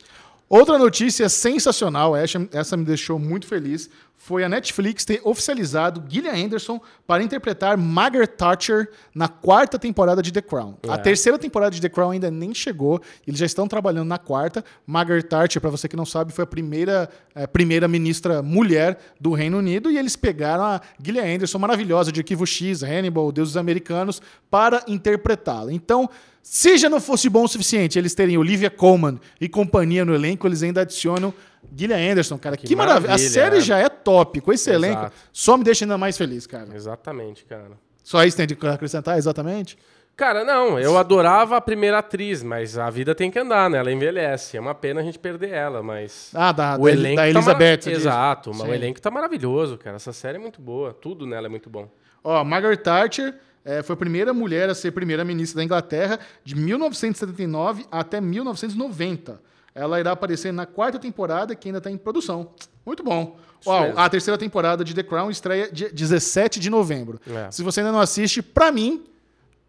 Outra notícia sensacional, essa, me deixou muito feliz, foi a Netflix ter oficializado Gillian Anderson para interpretar Margaret Thatcher na quarta temporada de The Crown. A É. terceira temporada de The Crown ainda nem chegou, eles já estão trabalhando na quarta. Margaret Thatcher, para você que não sabe, foi a primeira eh, primeira ministra mulher do Reino Unido e eles pegaram a Gillian Anderson maravilhosa de Arquivo X, Hannibal, Deuses Americanos para interpretá-la. Então, se já não fosse bom o suficiente eles terem Olivia Colman e companhia no elenco, eles ainda adicionam Gillian Anderson, cara. Que, Que maravilha. A maravilha, série é. já é top. Com esse elenco, Exato. só me deixa ainda mais feliz, cara. Exatamente, cara. Só isso tem de acrescentar, exatamente? Cara, não, eu adorava a primeira atriz, mas a vida tem que andar, né? Ela envelhece. É uma pena a gente perder ela, mas. Ah, da, o da, elenco da tá Elizabeth. você diz. Exato, mas o elenco tá maravilhoso, cara. Essa série é muito boa. Tudo nela é muito bom. Ó, Margaret Thatcher eh, foi a primeira mulher a ser primeira-ministra da Inglaterra de 1979 até 1990. Ela irá aparecer na quarta temporada, que ainda está em produção. Muito bom. Mesmo. a terceira temporada de The Crown estreia dia 17 de novembro. É. Se você ainda não assiste, pra mim,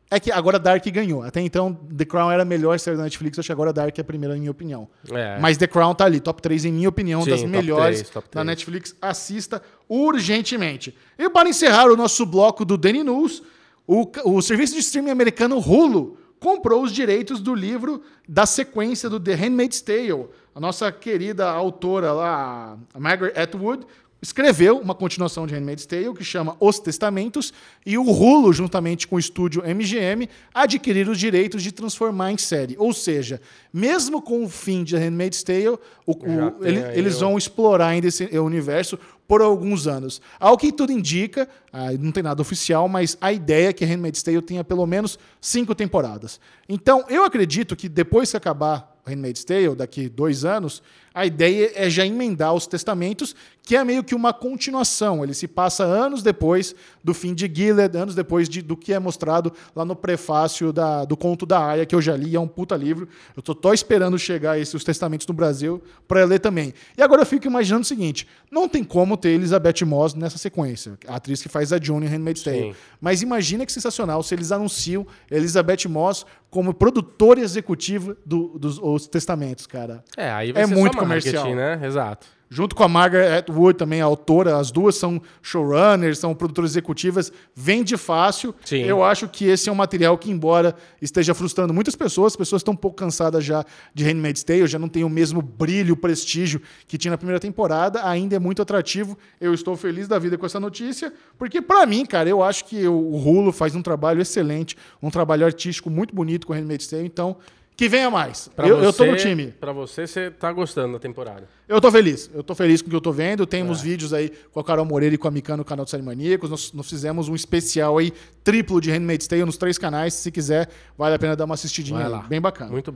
é que agora Dark ganhou. Até então, The Crown era a melhor série da Netflix, acho que agora Dark é a primeira, na minha opinião. É. Mas The Crown tá ali, top 3, em minha opinião, Sim, das melhores 3, top da 3. Netflix. Assista urgentemente. E para encerrar o nosso bloco do Daily News, o, o serviço de streaming americano Hulu comprou os direitos do livro da sequência do The Handmaid's Tale. A nossa querida autora lá, Margaret Atwood, escreveu uma continuação de Handmaid's Tale que chama Os Testamentos e o Hulu, juntamente com o estúdio MGM, adquiriram os direitos de transformar em série. Ou seja, mesmo com o fim de Handmaid's Tale, o- o- ele- eles vão explorar ainda esse universo por alguns anos. Ao que tudo indica, ah, não tem nada oficial, mas a ideia é que Handmaid's Tale tenha pelo menos cinco temporadas. Então, eu acredito que depois que acabar Handmaid's Tale, daqui dois anos, a ideia é já emendar os testamentos, que é meio que uma continuação. Ele se passa anos depois do fim de Gilead, anos depois de- do que é mostrado lá no prefácio da- do conto da Aya, que eu já li, é um puta livro. Eu tô, tô esperando chegar esses os testamentos no Brasil para ler também. E agora eu fico imaginando o seguinte: não tem como ter Elizabeth Moss nessa sequência, a atriz que faz a June em Handmaid's Tale. Mas imagina que sensacional se eles anunciam Elizabeth Moss como produtora executiva do- dos os testamentos, cara. É, aí vai É ser muito só comercial. né? Exato. Junto com a Margaret Atwood, também a autora, as duas são showrunners, são produtoras executivas, vende fácil. Sim. Eu acho que esse é um material que, embora esteja frustrando muitas pessoas, as pessoas estão um pouco cansadas já de Handmaid's Tale, já não tem o mesmo brilho, prestígio que tinha na primeira temporada, ainda é muito atrativo. Eu estou feliz da vida com essa notícia, porque pra mim, cara, eu acho que o Hulu faz um trabalho excelente, um trabalho artístico muito bonito com Handmaid's Tale, então que venha mais. Pra Eu, eu tô você- no time. Pra você, você tá gostando da temporada. Eu tô feliz. Eu tô feliz com o que eu tô vendo. É. Temos vídeos aí com a Carol Moreira e com a Mikan no canal do Série Maníacos. Nós, nós fizemos um especial aí, triplo de Handmaid's Tale nos três canais. Se quiser, vale a pena dar uma assistidinha. Bem bacana. Muito...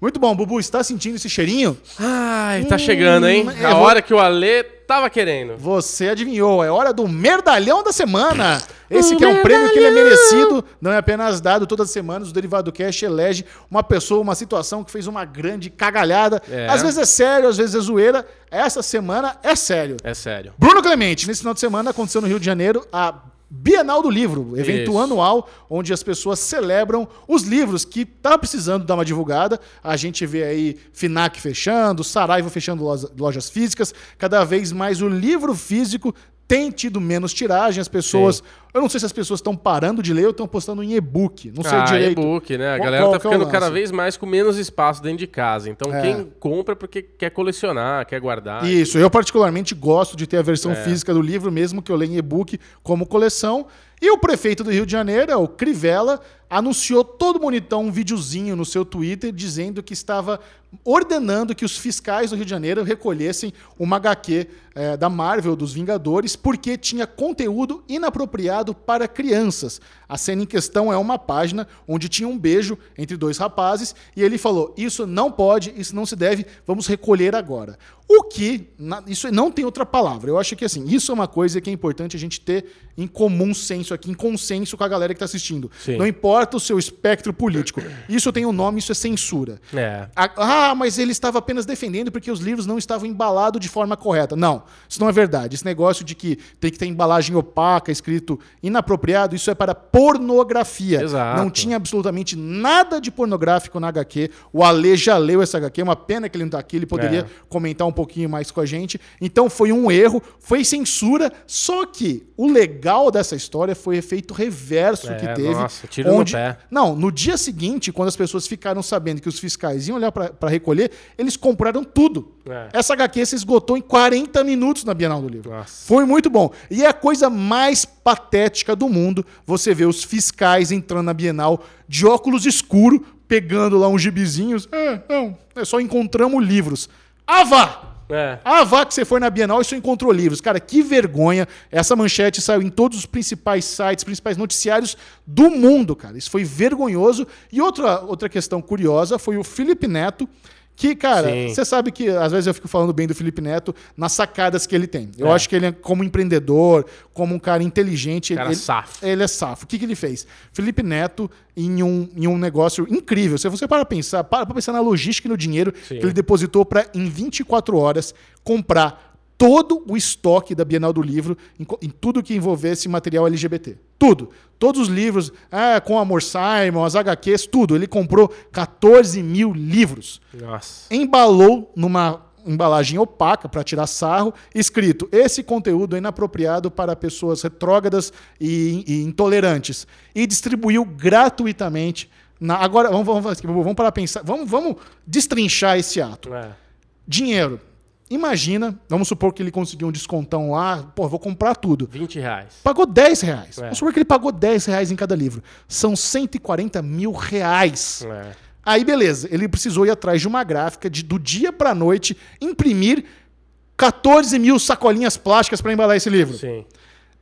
Muito bom. Bubu. Está sentindo esse cheirinho? Ai, tá Hum, chegando, hein? eu A vou- hora que o Alê tava querendo. Você adivinhou. É hora do Merdalhão da Semana. Esse O que é um prêmio que ele é merecido. Não é apenas dado todas as semanas. O Derivado Cash elege uma pessoa, uma situação que fez uma grande cagalhada. É. Às vezes é sério, às vezes é zoeira. Essa semana é sério. É sério. Bruno Clemente, nesse final de semana aconteceu no Rio de Janeiro a Bienal do Livro, evento Isso. anual onde as pessoas celebram os livros que tá precisando dar uma divulgada. A gente vê aí Finac fechando, Saraiva fechando loja- lojas físicas. Cada vez mais o livro físico tem tido menos tiragem. As pessoas, Sim. Eu não sei se as pessoas estão parando de ler ou estão postando em e-book. Não sei ah, direito. e-book, né? A Qual- galera qual tá é ficando cada lance? vez mais com menos espaço dentro de casa. Então, É. quem compra é porque quer colecionar, quer guardar. Isso, eu particularmente gosto de ter a versão É. física do livro, mesmo que eu leia em e-book como coleção. E o prefeito do Rio de Janeiro, o Crivella, anunciou todo bonitão um videozinho no seu Twitter dizendo que estava ordenando que os fiscais do Rio de Janeiro recolhessem uma HQ eh, da Marvel, dos Vingadores, porque tinha conteúdo inapropriado para crianças. A cena em questão é uma página onde tinha um beijo entre dois rapazes e ele falou: Isso não pode, isso não se deve, vamos recolher agora. O que, isso não tem outra palavra. Eu acho que assim, isso é uma coisa que é importante a gente ter em comum senso aqui em consenso com a galera que tá assistindo. Sim. Não importa o seu espectro político. Isso tem um nome, isso é censura. É. Ah, mas ele estava apenas defendendo porque os livros não estavam embalados de forma correta. Não, isso não é verdade. Esse negócio de que tem que ter embalagem opaca, escrito inapropriado, isso é para pornografia. Exato. Não tinha absolutamente nada de pornográfico na HQ. O Ale já leu essa HQ, é uma pena que ele não está aqui, ele poderia É. comentar um pouquinho mais com a gente. Então foi um erro, foi censura, só que o legal dessa história foi o efeito reverso É, que teve. nossa, tiro no pé. Não, no dia seguinte, quando as pessoas ficaram sabendo que os fiscais iam olhar para recolher, eles compraram tudo. É. Essa HQ se esgotou em 40 minutos na Bienal do Livro. Nossa. Foi muito bom. E é a coisa mais patética do mundo você ver os fiscais entrando na Bienal de óculos escuro, pegando lá uns gibizinhos. É, não, é só encontramos livros. Ah, vá! É. Ah, vá que você foi na Bienal e só encontrou livros. Cara, que vergonha. Essa manchete saiu em todos os principais sites, principais noticiários do mundo, cara. Isso foi vergonhoso. E outra, outra questão curiosa foi o Felipe Neto, que, cara, Sim. você sabe que às vezes eu fico falando bem do Felipe Neto nas sacadas que ele tem. Eu É. acho que ele, é como empreendedor, como um cara inteligente, Cara ele, safo. ele é safo. O que, que ele fez? Felipe Neto, em um, em um negócio incrível. Se você para pensar, para pra pensar na logística e no dinheiro Sim. que ele depositou para, em 24 horas, comprar todo o estoque da Bienal do Livro em, em tudo que envolvesse material LGBT. Tudo. Todos os livros, ah, com Amor Simon, as HQs, tudo. Ele comprou 14 mil livros Nossa. embalou numa embalagem opaca para tirar sarro, escrito: esse conteúdo é inapropriado para pessoas retrógradas e, e intolerantes, e distribuiu gratuitamente. Na, agora vamos, vamos, vamos para pensar, vamos, vamos destrinchar esse ato. É. Dinheiro. Imagina, vamos supor que ele conseguiu um descontão lá, pô, vou comprar tudo. 20 reais. Pagou 10 reais. É. Vamos supor que ele pagou 10 reais em cada livro. São 140 mil reais. É. Aí, beleza, ele precisou ir atrás de uma gráfica de do dia pra noite imprimir 14 mil sacolinhas plásticas para embalar esse livro. Sim.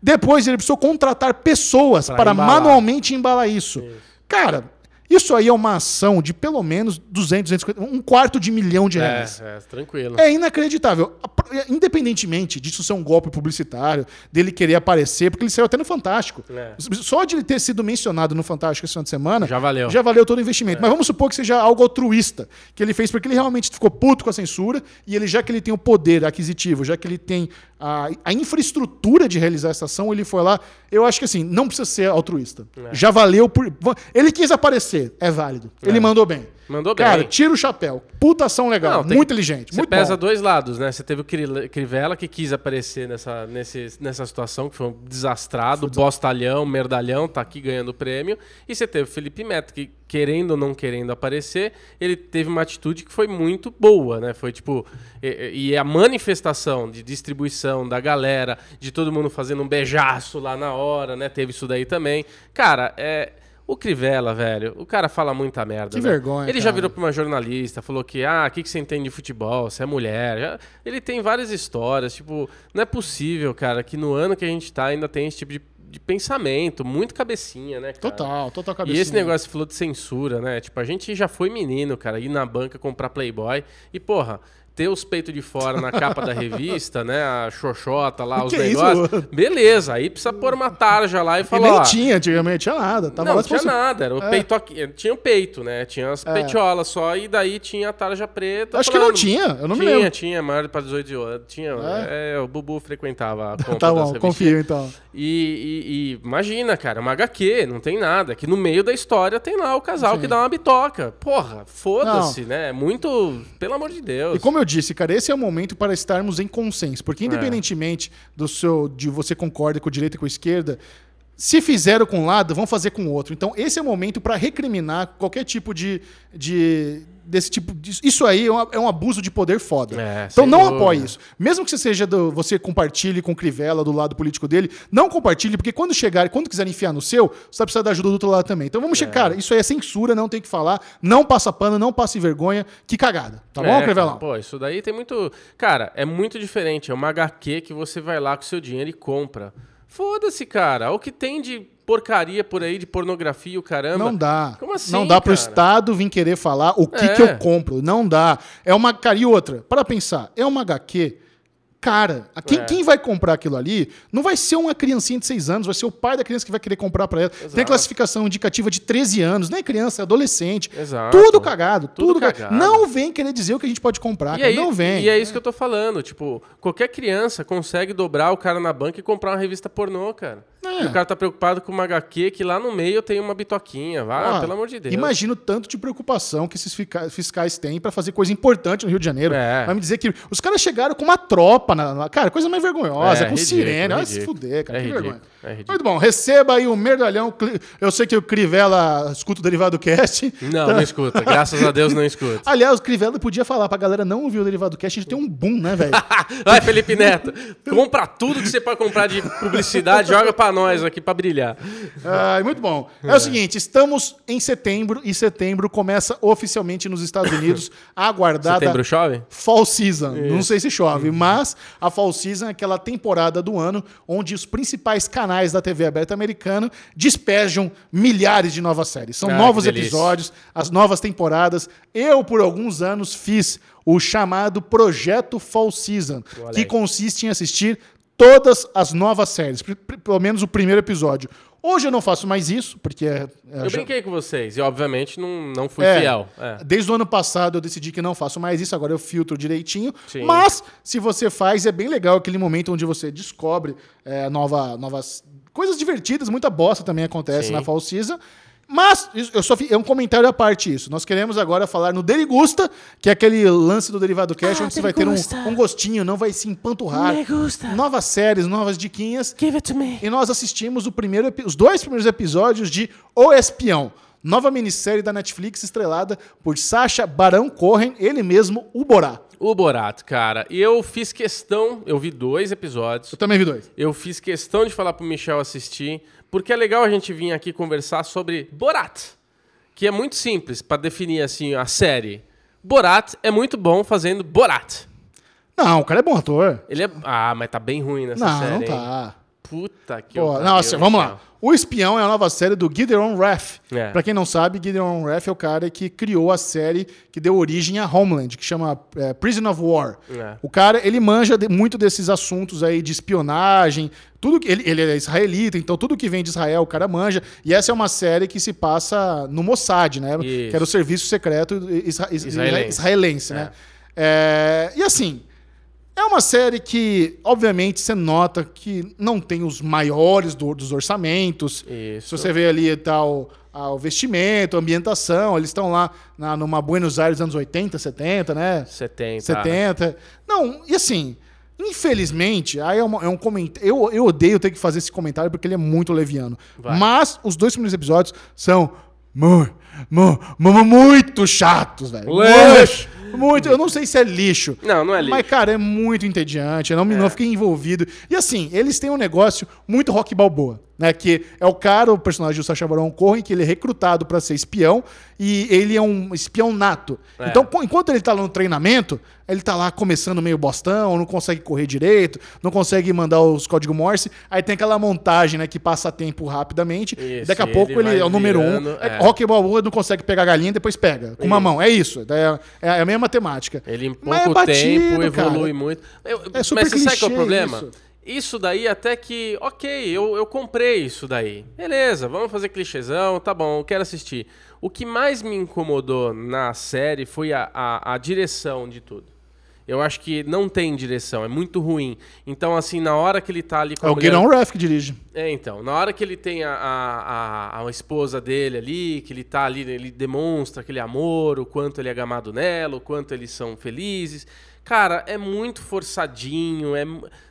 Depois ele precisou contratar pessoas Pra para embalar. manualmente embalar isso. Cara, isso aí é uma ação de pelo menos 200, 250, um quarto de milhão de reais. É, é, tranquilo. É inacreditável. A- Independentemente disso ser um golpe publicitário, dele querer aparecer, porque ele saiu até no Fantástico. É. Só de ele ter sido mencionado no Fantástico esse final de semana, Já valeu. já valeu todo o investimento. Mas vamos supor que seja algo altruísta, que ele fez porque ele realmente ficou puto com a censura, e ele, já que ele tem o poder aquisitivo, já que ele tem a, a infraestrutura de realizar essa ação, ele foi lá. Eu acho que assim, não precisa ser altruísta. É. Já valeu por. Ele quis aparecer, é válido. Ele mandou bem. Mandou Cara, bem. tira o chapéu. Puta ação legal. Não, tem- muito inteligente. Você muito pesa bom. dois lados, né? Você teve o Cri- Crivella que quis aparecer nessa, nesse, nessa situação, que foi um desastrado, bostalhão, merdalhão, tá aqui ganhando o prêmio. E você teve o Felipe Neto, que querendo ou não querendo aparecer, ele teve uma atitude que foi muito boa, né? Foi tipo. E, e a manifestação de distribuição da galera, de todo mundo fazendo um beijaço lá na hora, né? Teve isso daí também. Cara, é. O Crivella, velho, o cara fala muita merda. Que né? vergonha, Ele já cara. virou pra uma jornalista, falou que, ah, o que, que você entende de futebol? Você é mulher. Já- Ele tem várias histórias, tipo, não é possível, cara, que no ano que a gente tá ainda tem esse tipo de, de pensamento, muito cabecinha, né, cara? Total, total E cabecinha. esse negócio falou de censura, né? Tipo, a gente já foi menino, cara, ir na banca comprar Playboy e, porra, ter os peitos de fora na capa da revista, né? A xoxota lá, os Que isso? negócios. Beleza, aí precisa pôr uma tarja lá e E falar. nem ó, tinha, antigamente tinha nada. Tava não, tinha nada, era o É. peito aqui. Tinha o peito, né? Tinha as peitiolas só, e daí tinha a tarja preta. Acho que não tinha, eu não me tinha, lembro. Tinha, maior para 18 de hoje. Tinha, é? o Bubu frequentava a [laughs] compra Tá bom, confio então. E, e- e imagina, cara, uma HQ, não tem nada. Que no meio da história tem lá o casal Sim. que dá uma bitoca. Porra, foda-se, né? Muito. Pelo amor de Deus. E como eu disse, cara, esse é o momento para estarmos em consenso. É. Porque independentemente do seu, de você concorda com a direita e com a esquerda, se fizeram com um lado, vão fazer com o outro. Então, esse é o momento para recriminar qualquer tipo de, de desse tipo isso aí é um, é um abuso de poder foda. É, então não dúvida. apoie isso. Mesmo que você seja do, você compartilhe com o Crivella do lado político dele, não compartilhe, porque quando chegar, quando quiser enfiar no seu, você vai precisar da ajuda do outro lado também. Então vamos É. checar, isso aí é censura, não tem que falar, não passa pano, não passe vergonha, que cagada. Tá bom, É, cara, Crivelão? Pô, isso daí tem muito. Cara, é muito diferente. É uma HQ que você vai lá com seu dinheiro e compra. Foda-se, cara. O que tem de porcaria por aí, de pornografia, o caramba. Não dá. Como assim? não dá pro cara? Estado vir querer falar o que, É. que eu compro. Não dá. É uma. Cara, e outra, para pensar, é uma HQ cara. Quem, É. quem vai comprar aquilo ali não vai ser uma criancinha de 6 anos, vai ser o pai da criança que vai querer comprar pra ela. Tem a Exato. classificação indicativa de 13 anos, nem criança, é adolescente. Exato. Tudo cagado, tudo, Tudo cagado. cagado. Não vem querer dizer o que a gente pode comprar, aí, não vem. e é isso que eu tô falando. Tipo, qualquer criança consegue dobrar o cara na banca e comprar uma revista pornô, cara. É. E o cara tá preocupado com uma HQ que lá no meio tem uma bitoquinha. Vá, Ah, pelo amor de Deus. Imagina o tanto de preocupação que esses fiscais têm pra fazer coisa importante no Rio de Janeiro. É. Vai me dizer que os caras chegaram com uma tropa. Na, na- cara, coisa mais vergonhosa, É, com ridículo, sirene. Vai se fuder, cara. É que ridículo, vergonha. é. Muito bom, receba aí o merdalhão. Cli- Eu sei que o Crivella escuta o Derivado Cast. Não, não escuta. Graças a Deus não escuta. [laughs] Aliás, o Crivella podia falar pra galera não ouvir o Derivado Cast, a gente tem um boom, né, velho? [laughs] Vai, Felipe Neto. Compra tudo que você pode comprar de publicidade, joga pra nós [laughs] aqui pra brilhar. Ai, muito bom. É. o seguinte, estamos em setembro e setembro começa oficialmente nos Estados Unidos a [laughs] aguardada Setembro chove? Fall Season. Não sei se chove, mas a Fall Season é aquela temporada do ano onde os principais canais da TV aberta americana despejam milhares de novas séries. São Ah, novos episódios, as novas temporadas. Eu, por alguns anos, fiz o chamado Projeto Fall Season, que consiste em assistir todas as novas séries, pelo menos o primeiro episódio. Hoje eu não faço mais isso, porque é, é, Eu já- brinquei com vocês e, obviamente, não, não fui é, fiel. É. Desde o ano passado eu decidi que não faço mais isso, agora eu filtro direitinho. Sim. Mas, se você faz, é bem legal aquele momento onde você descobre é, nova, novas coisas divertidas, muita bosta também acontece Sim. na Fall Season. Mas, eu só é um comentário à parte isso. Nós queremos agora falar no Derigusta, que é aquele lance do Derivado Cash, Ah, onde você vai ter um, Derigusta. um gostinho, não vai se empanturrar. Me gusta. Novas séries, novas diquinhas. Give it to me. E nós assistimos o primeiro, os dois primeiros episódios de O Espião, nova minissérie da Netflix estrelada por Sacha Baron Cohen, ele mesmo, o Borá. O Borat, cara. E eu fiz questão, eu vi dois episódios. Eu também vi dois. Eu fiz questão de falar pro Michel assistir, porque é legal a gente vir aqui conversar sobre Borat, que é muito simples pra definir assim a série. Borat é muito bom fazendo Borat. Não, o cara é bom ator. Ele é ah, mas tá bem ruim nessa Não, série. não hein? Puta que Pô, não, assim, vamos Michel. lá. O Espião é a nova série do Gideon Raff. É. Pra quem não sabe, Gideon Raff é o cara que criou a série que deu origem a Homeland, que chama é, Prison of War. É. O cara, ele manja de- muito desses assuntos aí de espionagem, tudo que ele, ele é israelita, então tudo que vem de Israel o cara manja. E essa é uma série que se passa no Mossad, né? Isso. Que era o serviço secreto isra- is- Israelense. israelense, né? É, e assim, é uma série que, obviamente, você nota que não tem os maiores do- dos orçamentos. Isso. Se você vê ali tal ah, o vestimento, a ambientação, eles estão lá na, numa Buenos Aires anos 80, 70, né? 70. 70. Não, e assim, infelizmente, aí é, uma- é um comentário. Eu, eu odeio ter que fazer esse comentário porque ele é muito leviano. Vai. Mas os dois primeiros episódios são mu, mu, mu- muito chatos, velho. Lixo. Muito. Eu não sei se é lixo. Não, não é lixo. Mas, cara, é muito entediante. Eu não, me não fiquei envolvido. E assim, eles têm um negócio muito rock balboa. Né, que é o cara, o personagem do Sacha Baron Cohen, que ele é recrutado pra ser espião e ele é um espião nato. É. Então, enquanto ele tá lá no treinamento, ele tá lá começando meio bostão, não consegue correr direito, não consegue mandar os códigos Morse. Aí tem aquela montagem, né, que passa tempo rapidamente. Isso, daqui a pouco ele, é o número virando, um. É, é. Rock Balboa não consegue pegar a galinha, depois pega com uma Isso. mão. É isso. É, é a mesma matemática. Ele em é pouco batido, tempo evolui cara. muito. Eu- É super mas você sabe qual é o problema? isso. Isso. daí até que, ok, eu, eu comprei isso daí. Beleza, vamos fazer clichêzão, tá bom, eu quero assistir. O que mais me incomodou na série foi a, a, a direção de tudo. Eu acho que não tem direção, é muito ruim. Então, assim, na hora que ele tá ali com É a o mulher... Gideon Raff que dirige. É, então, na hora que ele tem a, a, a, a esposa dele ali, que ele tá ali, ele demonstra aquele amor, o quanto ele é gamado nela, o quanto eles são felizes. Cara, é muito forçadinho, é...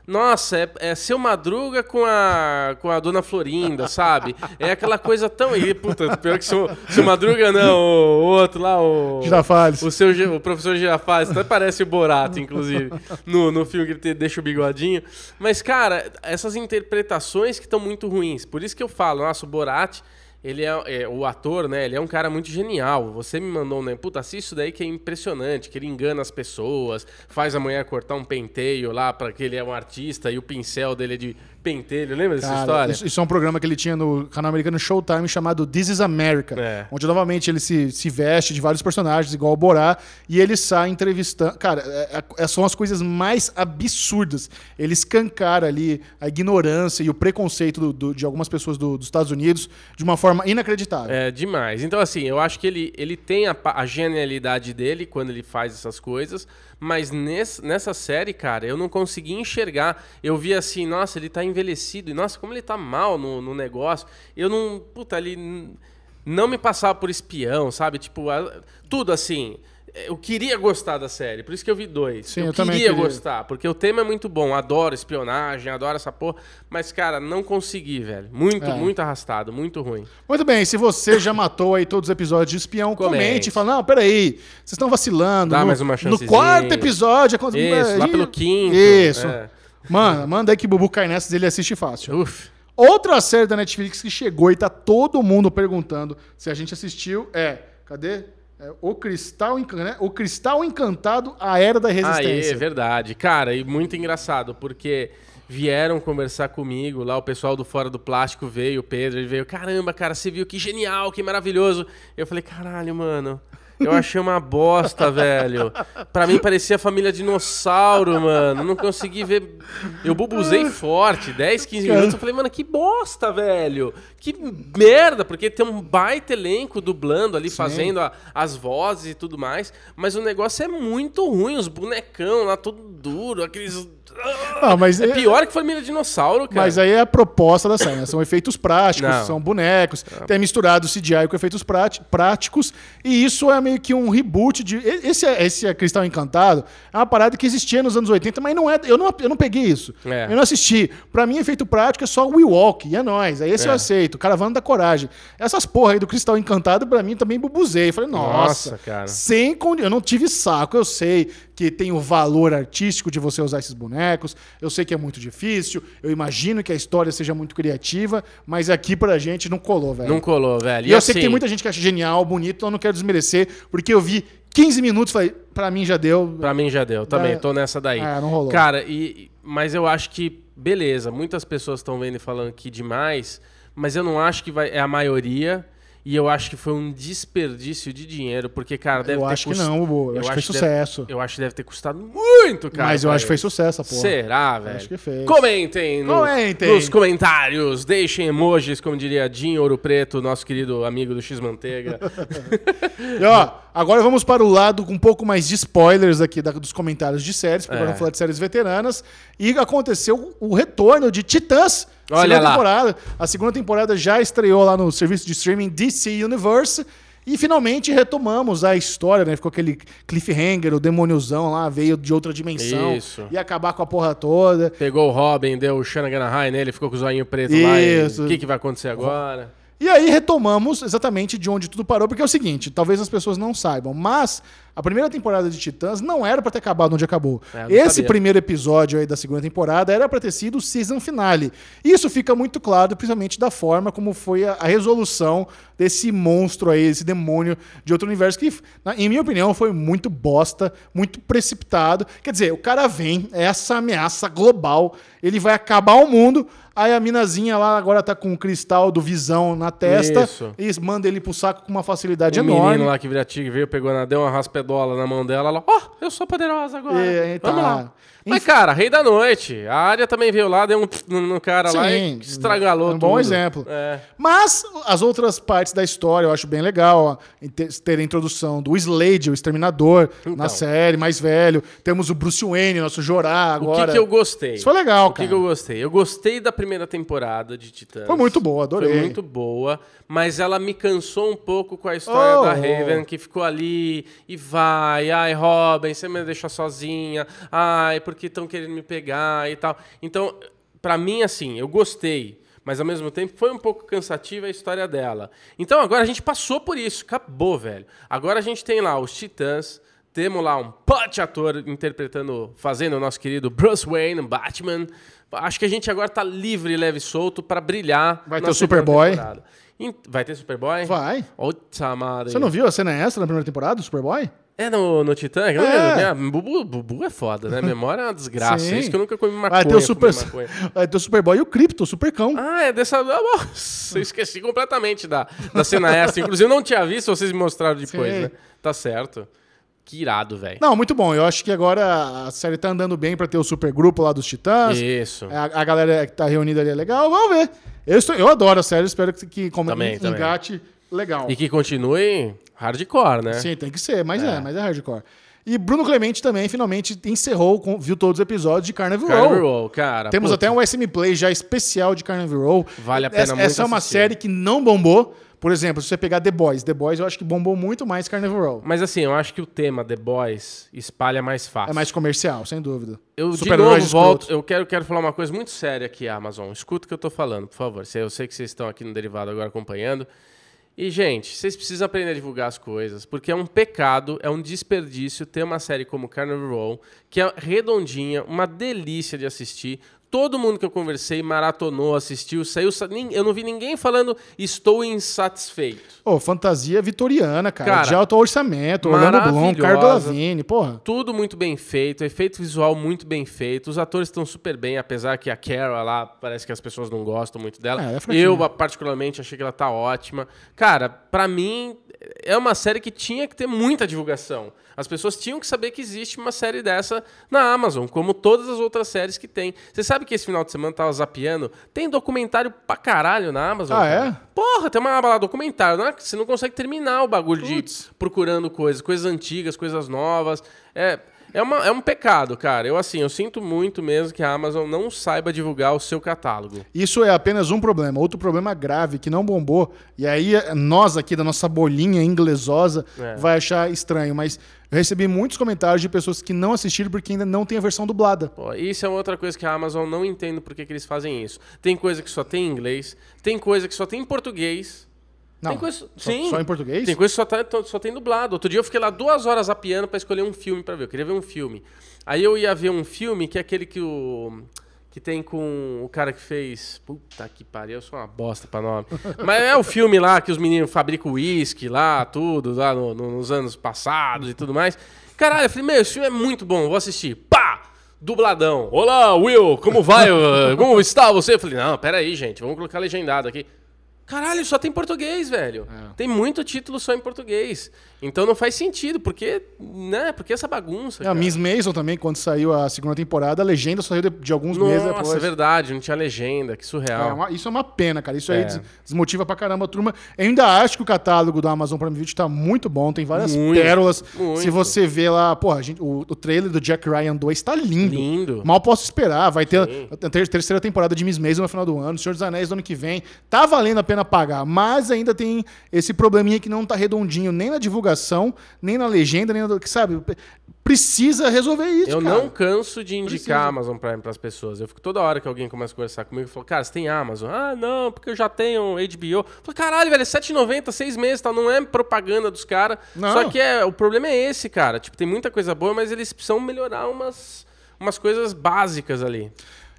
Nossa, é, é seu Madruga com a, com a Dona Florinda, sabe? É aquela coisa tão... E, puta, pior que seu, seu Madruga não, o, outro lá, o... Girafales. O, seu, o professor Girafales, até parece o Borato, inclusive, no, no filme que ele te- deixa o bigodinho. Mas, cara, essas interpretações que estão muito ruins. Por isso que eu falo, nossa, o Borat, ele é, é, o ator, né? Ele é um cara muito genial. Você me mandou um, né? Puta, assiste isso daí que é impressionante, que ele engana as pessoas, faz a mulher cortar um penteio lá para que ele é um artista e o pincel dele é de pentelho. Lembra dessa história? Isso, isso é um programa que ele tinha no canal americano Showtime chamado This is America. É. Onde novamente ele se, se veste de vários personagens, igual o Borá, e ele sai entrevistando. Cara, é- é- são as coisas mais absurdas. Ele escancara ali a ignorância e o preconceito do- do- de algumas pessoas do- dos Estados Unidos de uma forma inacreditável. É demais. Então, assim, eu acho que ele, ele tem a, a genialidade dele quando ele faz essas coisas, mas ness- nessa série, cara, eu não consegui enxergar. Eu vi assim, nossa, ele tá envelhecido, e nossa, como ele tá mal no, no negócio. Eu não. Puta, ele não me passava por espião, sabe? Tipo, tudo assim. Eu queria gostar da série, por isso que eu vi dois. Sim, eu, eu queria queria. gostar, porque o tema é muito bom. Adoro espionagem, adoro essa porra. Mas, cara, não consegui, velho. Muito, É. muito arrastado, muito ruim. Muito bem, se você já matou aí todos os episódios de espião, comente, Comente. e fala, não, peraí, vocês estão vacilando. Dá no, mais uma No chancezinha. quarto episódio... é quando- Isso, lá Ih, pelo quinto. Isso. é. Mano, manda aí que Bubu cai nessas, ele assiste fácil. Uf. Outra série da Netflix que chegou e tá todo mundo perguntando se a gente assistiu é. Cadê? É o, Cristal né? o Cristal Encantado, a Era da Ah, é Resistência. verdade. Cara, e muito engraçado, porque vieram conversar comigo, lá o pessoal do Fora do Plástico veio, o Pedro, ele veio, caramba, cara, você viu que genial, que maravilhoso. Eu falei, caralho, mano, eu achei uma bosta, velho. Pra mim parecia família dinossauro, mano. Não consegui ver. Eu bubuzei forte, 10, 15 minutos. Eu falei, mano, que bosta, velho. Que merda, porque tem um baita elenco dublando ali, fazendo a- as vozes e tudo mais. Mas o negócio é muito ruim, os bonecão lá, todo duro, aqueles. Ah, mas É é- pior que família dinossauro, cara. Mas aí é a proposta da série, né? São efeitos práticos, Não. são bonecos, tem misturado CGI com efeitos práticos, e isso é meio que um reboot de. Esse, é- esse é Cristal Encantado é uma parada que existia nos anos 80, mas não é. Eu não, eu não peguei isso. É. Eu não assisti. Pra mim, efeito prático é só o We Walk, e é nóis. Aí esse eu É. aceito, Caravana da Coragem. Essas porra aí do Cristal Encantado, pra mim, também bubuzei. Falei, nossa, Nossa, cara. sem condi- Eu não tive saco, eu sei que tem o valor artístico de você usar esses bonecos, eu sei que é muito difícil, eu imagino que a história seja muito criativa, mas aqui pra gente não colou, velho. Não colou, velho. E, eu sei que tem muita gente que acha genial, bonito, então eu não quero desmerecer, porque eu vi 15 minutos e falei, pra mim já deu. Pra mim já deu, também, É. tô nessa daí. Ah, não rolou. Cara, e, mas eu acho que, beleza, muitas pessoas estão vendo e falando que demais, mas eu não acho que vai, é a maioria. E eu acho que foi um desperdício de dinheiro, porque, cara, deve eu ter acho que não, Bubu. Eu, acho que foi deve- sucesso. eu acho que deve ter custado muito, cara. mas eu acho que foi sucesso, a porra. Será, velho? Acho que fez. Comentem, no- Comentem. nos comentários. Deixem emojis, como diria Jim Ouro Preto, nosso querido amigo do X-Manteiga. [laughs] [laughs] E, ó, agora vamos para o lado com um pouco mais de spoilers aqui da- dos comentários de séries, porque É. agora vamos falar de séries veteranas. E aconteceu o retorno de Titãs. Olha segunda lá. temporada. A segunda temporada já estreou lá no serviço de streaming DC Universe. E finalmente retomamos a história, né? Ficou aquele cliffhanger, o demôniozão lá veio de outra dimensão. Isso. Ia acabar com a porra toda. Pegou o Robin, deu o Shanagan High nele, ficou com o zoinho preto lá. e Isso. O que, que vai acontecer agora? E aí retomamos exatamente de onde tudo parou, porque é o seguinte, talvez as pessoas não saibam, mas a primeira temporada de Titãs não era pra ter acabado onde acabou. É, Esse sabia. primeiro episódio aí da segunda temporada era pra ter sido o season finale. Isso fica muito claro, principalmente da forma como foi a, a resolução desse monstro aí, esse demônio de outro universo que, na- em minha opinião, foi muito bosta, muito precipitado. Quer dizer, o cara vem, é essa ameaça global, ele vai acabar o mundo. Aí a minazinha lá agora tá com o cristal do visão na testa Isso. e manda ele pro saco com uma facilidade o enorme. menino lá que vira tigre veio, pegou na, deu uma raspedola na mão dela. Ela, ó, eu sou poderosa agora. É, tá. Vamos lá. Mas, cara, rei da noite. A área também veio lá, deu um no, cara lá e estragalou é um bom tudo. exemplo. É. Mas as outras partes da história eu acho bem legal. Ó, ter, a introdução do Slade, o Exterminador, Então. na série, mais velho. Temos o Bruce Wayne, nosso Jorá O agora. que, que eu gostei? Isso foi legal, O que, cara. que eu gostei? Eu gostei da primeira temporada de Titãs. Foi muito boa, adorei. Foi muito boa, mas ela me cansou um pouco com a história Oh, da. Raven, que ficou ali e vai, ai, Robin, você me deixa sozinha, ai, porque estão querendo me pegar e tal. Então, pra mim, assim, eu gostei, mas ao mesmo tempo foi um pouco cansativa a história dela. Então agora a gente passou por isso, acabou, velho. Agora a gente tem lá os Titãs, temos lá um punch ator interpretando, fazendo o nosso querido Bruce Wayne, Batman. Acho que a gente agora tá livre, leve e solto pra brilhar. Vai ter o Superboy. Vai ter Superboy? Vai. Outra. Você não viu a cena extra na primeira temporada do Superboy? É no, no? Eu É. Minha- Bubu, Bubu é foda, né? Memória é uma desgraça. Sim. Isso que eu nunca comi maconha. Vai ter o Super, vai ter o Superboy e o Crypto, o Supercão. Ah, é dessa. ah, Nossa, eu esqueci completamente da, da cena extra. Inclusive, eu não tinha visto, vocês me mostraram depois, Sim. né? Tá certo. Que irado, velho. Não, muito bom. Eu acho que agora a série tá andando bem pra ter o supergrupo lá dos Titãs. Isso. A, a galera que tá reunida ali é legal. Vamos ver. Eu, estou- eu adoro a série, espero que, que como Também, en- também. Legal. E que continue hardcore, né? Sim, tem que ser, mas é. mas é hardcore. E Bruno Clemente também finalmente encerrou, viu todos os episódios de Carnival Carnival Row. Row, cara. Temos puta, até um SM Play já especial de Carnival Row. Vale a pena essa, muito Essa é uma assistir. série que não bombou. Por exemplo, se você pegar The Boys. The Boys eu acho que bombou muito mais Carnival Row. Mas assim, eu acho que o tema The Boys espalha mais fácil. É mais comercial, sem dúvida. Eu de Super-heróis novo volto. Eu quero, quero falar uma coisa muito séria aqui, Amazon. Escuta o que eu tô falando, por favor. Eu sei que vocês estão aqui no Derivado agora acompanhando. E, gente, vocês precisam aprender a divulgar as coisas, porque é um pecado, é um desperdício ter uma série como Carnival Row, que é redondinha, uma delícia de assistir. Todo mundo que eu conversei maratonou, assistiu, saiu. Eu não vi ninguém falando estou insatisfeito. Ô, fantasia vitoriana, cara. Cara, de alto orçamento. Orlando Bloom, maravilhosa. Lavigne, porra. Tudo muito bem feito, efeito visual muito bem feito. Os atores estão super bem, apesar que a Carol lá parece que as pessoas não gostam muito dela. É, é. Eu, particularmente, achei que ela tá ótima. Cara, pra mim, é uma série que tinha que ter muita divulgação. As pessoas tinham que saber que existe uma série dessa na Amazon, como todas as outras séries que tem. Você sabe que esse final de semana eu tava zapeando? Tem documentário pra caralho na Amazon. Ah, é? Porra, tem uma aba lá, documentário. Não é? Você não consegue terminar o bagulho Putz. de procurando coisas, coisas antigas, coisas novas. É, é, uma, é um pecado, cara. Eu, assim, eu sinto muito mesmo que a Amazon não saiba divulgar o seu catálogo. Isso é apenas um problema. Outro problema grave que não bombou, e aí eh, nós aqui da nossa bolinha inglesosa É. vai achar estranho, mas eu recebi muitos comentários de pessoas que não assistiram porque ainda não tem a versão dublada. Pô, isso é uma outra coisa que a Amazon não entende por que, que eles fazem isso. Tem coisa que só tem em inglês, tem coisa que só tem em português. Não, tem coisa... só- Sim. só em português? Tem coisa que só, tá, só tem dublado. Outro dia eu fiquei lá duas horas a piano pra escolher um filme pra ver. Eu queria ver um filme. Aí eu ia ver um filme que é aquele que o. Que tem com o cara que fez. Puta que pariu, eu sou uma bosta pra nome. [laughs] Mas é o filme lá que os meninos fabricam uísque lá, tudo, lá no- no- nos anos passados e tudo mais. Caralho, eu falei, meu, esse filme é muito bom, vou assistir. Pá! Dubladão. Olá, Will, como vai? Como está você? Eu falei, não, pera aí, gente, vamos colocar legendado aqui. Caralho, só tem português, velho. É. Tem muito título só em português. Então não faz sentido, porque, né? Porque essa bagunça. É, a. Miss Maisel também, quando saiu a segunda temporada, a legenda saiu de, de alguns meses depois. Nossa, é verdade, não tinha legenda, que É surreal. uma- isso é uma pena, cara. Isso aí É. des- desmotiva pra caramba a turma. Eu ainda acho que o catálogo do Amazon Prime Video tá muito bom, tem várias Muito, pérolas. muito. Se você vê lá, porra, a gente- o, o trailer do Jack Ryan 2 tá lindo. Lindo. Mal posso esperar. Vai ter Sim. a ter- terceira temporada de Miss Maisel no final do ano, Senhor dos Anéis do ano que vem. Tá valendo a pena pagar, mas ainda tem esse probleminha que não tá redondinho nem na divulgação, nem na legenda, nem na, que sabe? Precisa resolver isso, Eu cara. não canso de indicar Precisa. Amazon Prime pras pessoas. Eu fico toda hora que alguém começa a conversar comigo e fala, cara, você tem Amazon? Ah, não, porque eu já tenho HBO. Eu falo, caralho, velho, é R$7,90, seis meses, tá? Não é propaganda dos caras. Só que é, o problema é esse, cara. Tipo, tem muita coisa boa, mas eles precisam melhorar umas, umas coisas básicas ali.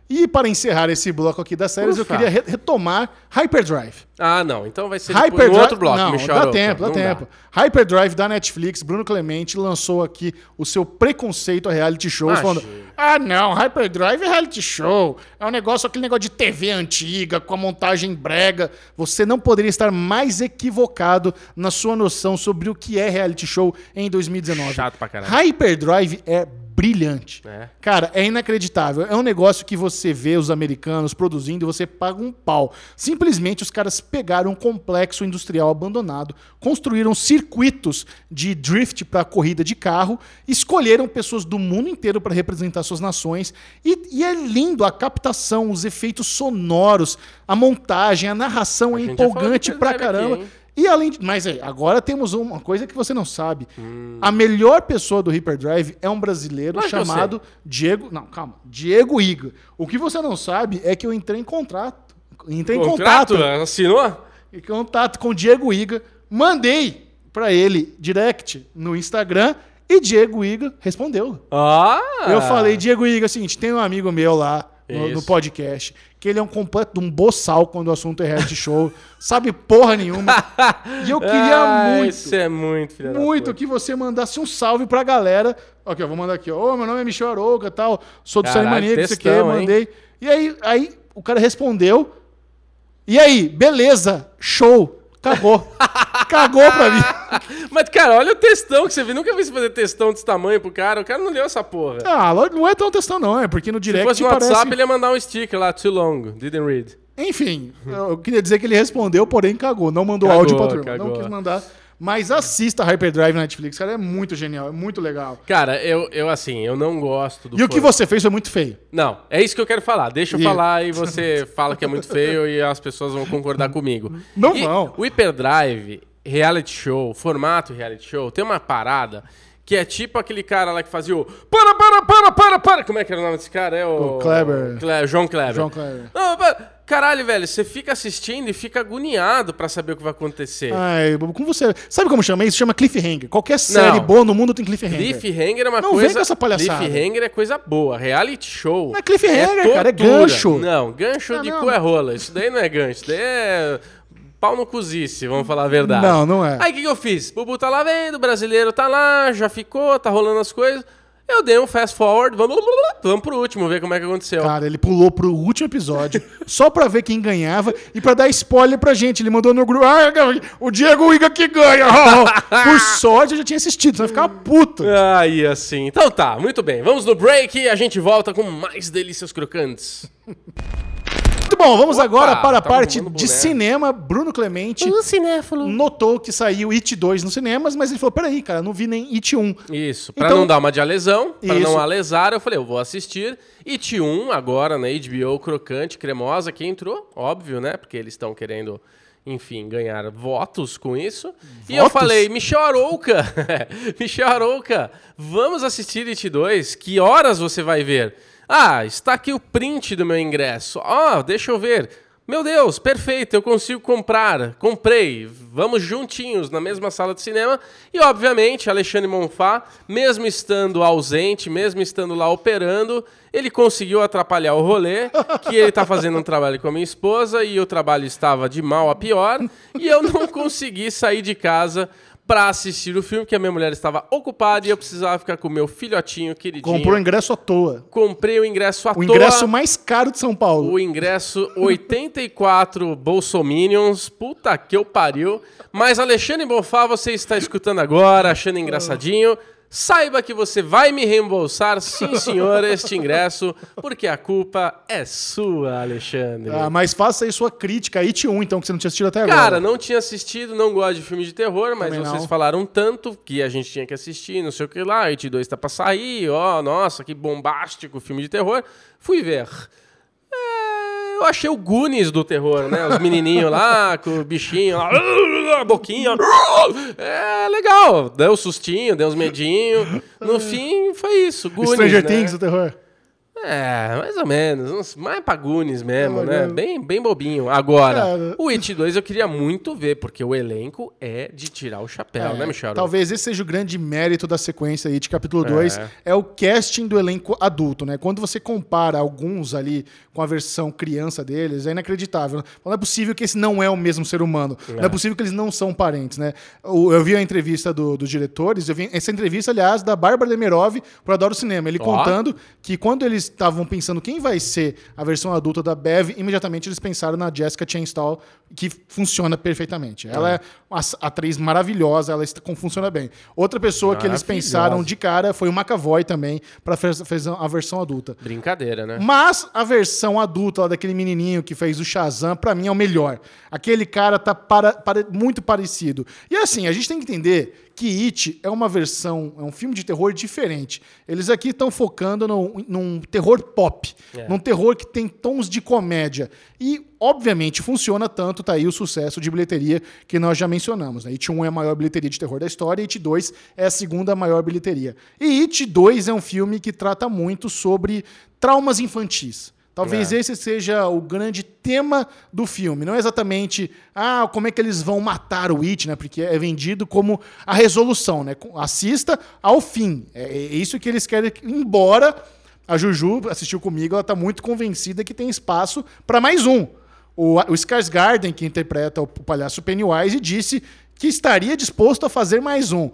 E para encerrar esse bloco aqui das séries, eu Ufa. queria re- retomar Hyperdrive. Ah, não. Então vai ser depois no Hyperdrive. outro bloco, não, dá tempo, dá tempo. Hyperdrive da Netflix, Bruno Clemente lançou aqui o seu preconceito a reality shows, Imagina. falando: Ah, não, Hyperdrive é reality show. É um negócio, aquele negócio de TV antiga, com a montagem brega. Você não poderia estar mais equivocado na sua noção sobre o que é reality show em 2019. Chato pra caralho. Hyperdrive é brilhante. É. Cara, é inacreditável. É um negócio que você vê os americanos produzindo e você paga um pau. Simplesmente os caras pegaram um complexo industrial abandonado, construíram circuitos de drift para corrida de carro, escolheram pessoas do mundo inteiro para representar suas nações. E, e é lindo a captação, os efeitos sonoros, a montagem, a narração é já falou empolgante pra caramba. aqui? E além de, mas é, agora temos uma coisa que você não sabe. Hum. A melhor pessoa do Hyperdrive é um brasileiro eu chamado Diego, não, calma, Diego Iga. O que você não sabe é que eu entrei em contrato, entrei em Contrato? contato, Assinou? em contato com o Diego Iga, mandei pra ele direct no Instagram e Diego Iga respondeu. Ah! Eu falei, Diego Iga, é o seguinte, tem um amigo meu lá, no, no podcast, que ele é um completo um boçal quando o assunto é reality show, [laughs] sabe porra nenhuma. E eu queria Ah, muito, Isso é muito, filha da muito que você mandasse um salve pra galera. Aqui, eu vou mandar aqui, ó. Ô, meu nome é Michel Arouca tal, sou do Maníaco, isso aqui, textão, hein? mandei. E aí, aí o cara respondeu. E aí, beleza, show. Cagou. Cagou pra mim. [laughs] Mas, cara, olha o textão que você viu. Nunca vi você fazer textão desse tamanho pro cara. O cara não leu essa porra. Ah, não é tão textão, não. É porque no Se direct fosse no parece... WhatsApp, ele ia mandar um sticker lá, too long, didn't read. Enfim, eu queria dizer que ele respondeu, porém cagou. Não mandou Cagou, áudio pra turma. Não cagou. quis mandar. Mas assista Hyperdrive na Netflix, cara. É muito genial, é muito legal. Cara, eu, eu assim, eu não gosto do E o que você fez foi muito feio. Não, é isso que eu quero falar. Deixa eu E- falar e você [laughs] fala que é muito feio e as pessoas vão concordar comigo. Não E vão. O Hyperdrive, reality show, formato reality show, tem uma parada que é tipo aquele cara lá que fazia o para, para, para, para, para. Como é que era o nome desse cara? É o... O Kleber. Cle- João Kleber. João Kleber. Não, para- Caralho, velho, você fica assistindo e fica agoniado pra saber o que vai acontecer. Ai, como você. Sabe como chama isso? Chama cliffhanger. Qualquer série Não. boa no mundo tem cliffhanger. Cliffhanger é uma Não coisa. vem com essa palhaçada. Cliffhanger é coisa boa. Reality show. Não é cliffhanger, cara, é gancho. Não, gancho Ah, de não. cu é rola. Isso daí não é gancho. Isso daí é pau no cozice, vamos falar a verdade. Não, não é. Aí o que, que eu fiz? Bubu tá lá vendo, o brasileiro tá lá, já ficou, tá rolando as coisas. Eu dei um fast forward, vamos, vamos pro último, ver como é que aconteceu. Cara, ele pulou pro último episódio [laughs] só pra ver quem ganhava e pra dar spoiler pra gente. Ele mandou no grupo: ah, o Diego Iga que ganha. [laughs] Por sorte, eu já tinha assistido, senão eu ficava puto. Aí assim. Então tá, muito bem. Vamos no break e a gente volta com mais delícias crocantes. [laughs] Muito bom, vamos Opa, agora para a tava parte de cinema. Bruno Clemente O cinéfilo. notou que saiu It 2 nos cinemas, mas ele falou: peraí, cara, não vi nem It 1. Isso, pra Então- não dar uma de alesão, pra Isso. não alesar, eu falei, eu vou assistir. It 1 agora na HBO crocante, cremosa, que entrou, óbvio, né? Porque eles estão querendo, enfim, ganhar votos com isso. E eu Votos? falei, Michel Arouca, [laughs] Michel Arouca, vamos assistir It 2, que horas você vai ver? Ah, está aqui o print do meu ingresso. Ó, deixa eu ver. Meu Deus, perfeito, eu consigo comprar. Comprei. Vamos juntinhos na mesma sala de cinema. E, obviamente, Alexandre Monfá, mesmo estando ausente, mesmo estando lá operando, ele conseguiu atrapalhar o rolê, que ele tá fazendo um trabalho com a minha esposa e o trabalho estava de mal a pior. E eu não consegui sair de casa pra assistir o filme, porque a minha mulher estava ocupada e eu precisava ficar com o meu filhotinho queridinho. Comprou o ingresso à toa. Comprei o ingresso à O toa. ingresso mais caro de São Paulo. O ingresso 84 [laughs] Bolsominions. Puta que eu pariu. Mas Alexandre Bonfá, você está escutando agora, achando engraçadinho. Saiba que você vai me reembolsar, sim senhor, este ingresso, porque a culpa é sua, Alexandre. Ah, mas faça aí sua crítica, It 1, então, que você não tinha assistido até agora. Cara, não tinha assistido, não gosto de filme de terror, mas Também vocês não. falaram tanto que a gente tinha que assistir, não sei o que lá, It 2 tá pra sair, ó, nossa, que bombástico filme de terror. Fui ver. É, eu achei o Goonies do terror, né? Os menininhos lá, [laughs] com o bichinho lá, [laughs] a boquinha. É legal, deu um sustinho, deu uns medinhos. No fim, foi isso, Goonies, Stranger né? Things, o terror. É, mais ou menos. uns- Mais pra Goonies mesmo, Ah, né? Bem, bem bobinho. Agora, Cara. o It 2 eu queria muito ver, porque o elenco é de tirar o chapéu, né, Michel? Talvez esse seja o grande mérito da sequência aí de capítulo 2, É. é. o casting do elenco adulto, né? Quando você compara alguns ali com a versão criança deles, é inacreditável. Não é possível que esse não é o mesmo ser humano. Não é possível que eles não são parentes, né? Eu vi a entrevista do- dos diretores, eu vi essa entrevista, aliás, da Bárbara Demirov pro Adoro Cinema. Ele Ó. contando que quando eles estavam pensando quem vai ser a versão adulta da Bev, imediatamente eles pensaram na Jessica Chastain, que funciona perfeitamente. Ela é uma as- atriz maravilhosa, ela funciona bem. Outra pessoa que eles pensaram de cara foi o McAvoy também, para fazer a versão adulta. Brincadeira, né? Mas a versão adulta lá daquele menininho que fez o Shazam, pra mim é o melhor. Aquele cara tá para- para- muito parecido. E assim, a gente tem que entender que It é uma versão, é um filme de terror diferente. Eles aqui estão focando num, num terror pop, É. num terror que tem tons de comédia. E, obviamente, funciona tanto, tá aí o sucesso de bilheteria que nós já mencionamos. Né? It 1 é a maior bilheteria de terror da história, e It 2 é a segunda maior bilheteria. E It 2 é um filme que trata muito sobre traumas infantis. Talvez É. esse seja o grande tema do filme. Não é exatamente ah, como é que eles vão matar o It, né? Porque é vendido como a resolução, né? Assista ao fim. É, é isso que eles querem, embora A Juju assistiu comigo, ela tá muito convencida que tem espaço para mais um. O, o Skarsgården, que interpreta o palhaço Pennywise, disse que estaria disposto a fazer mais um.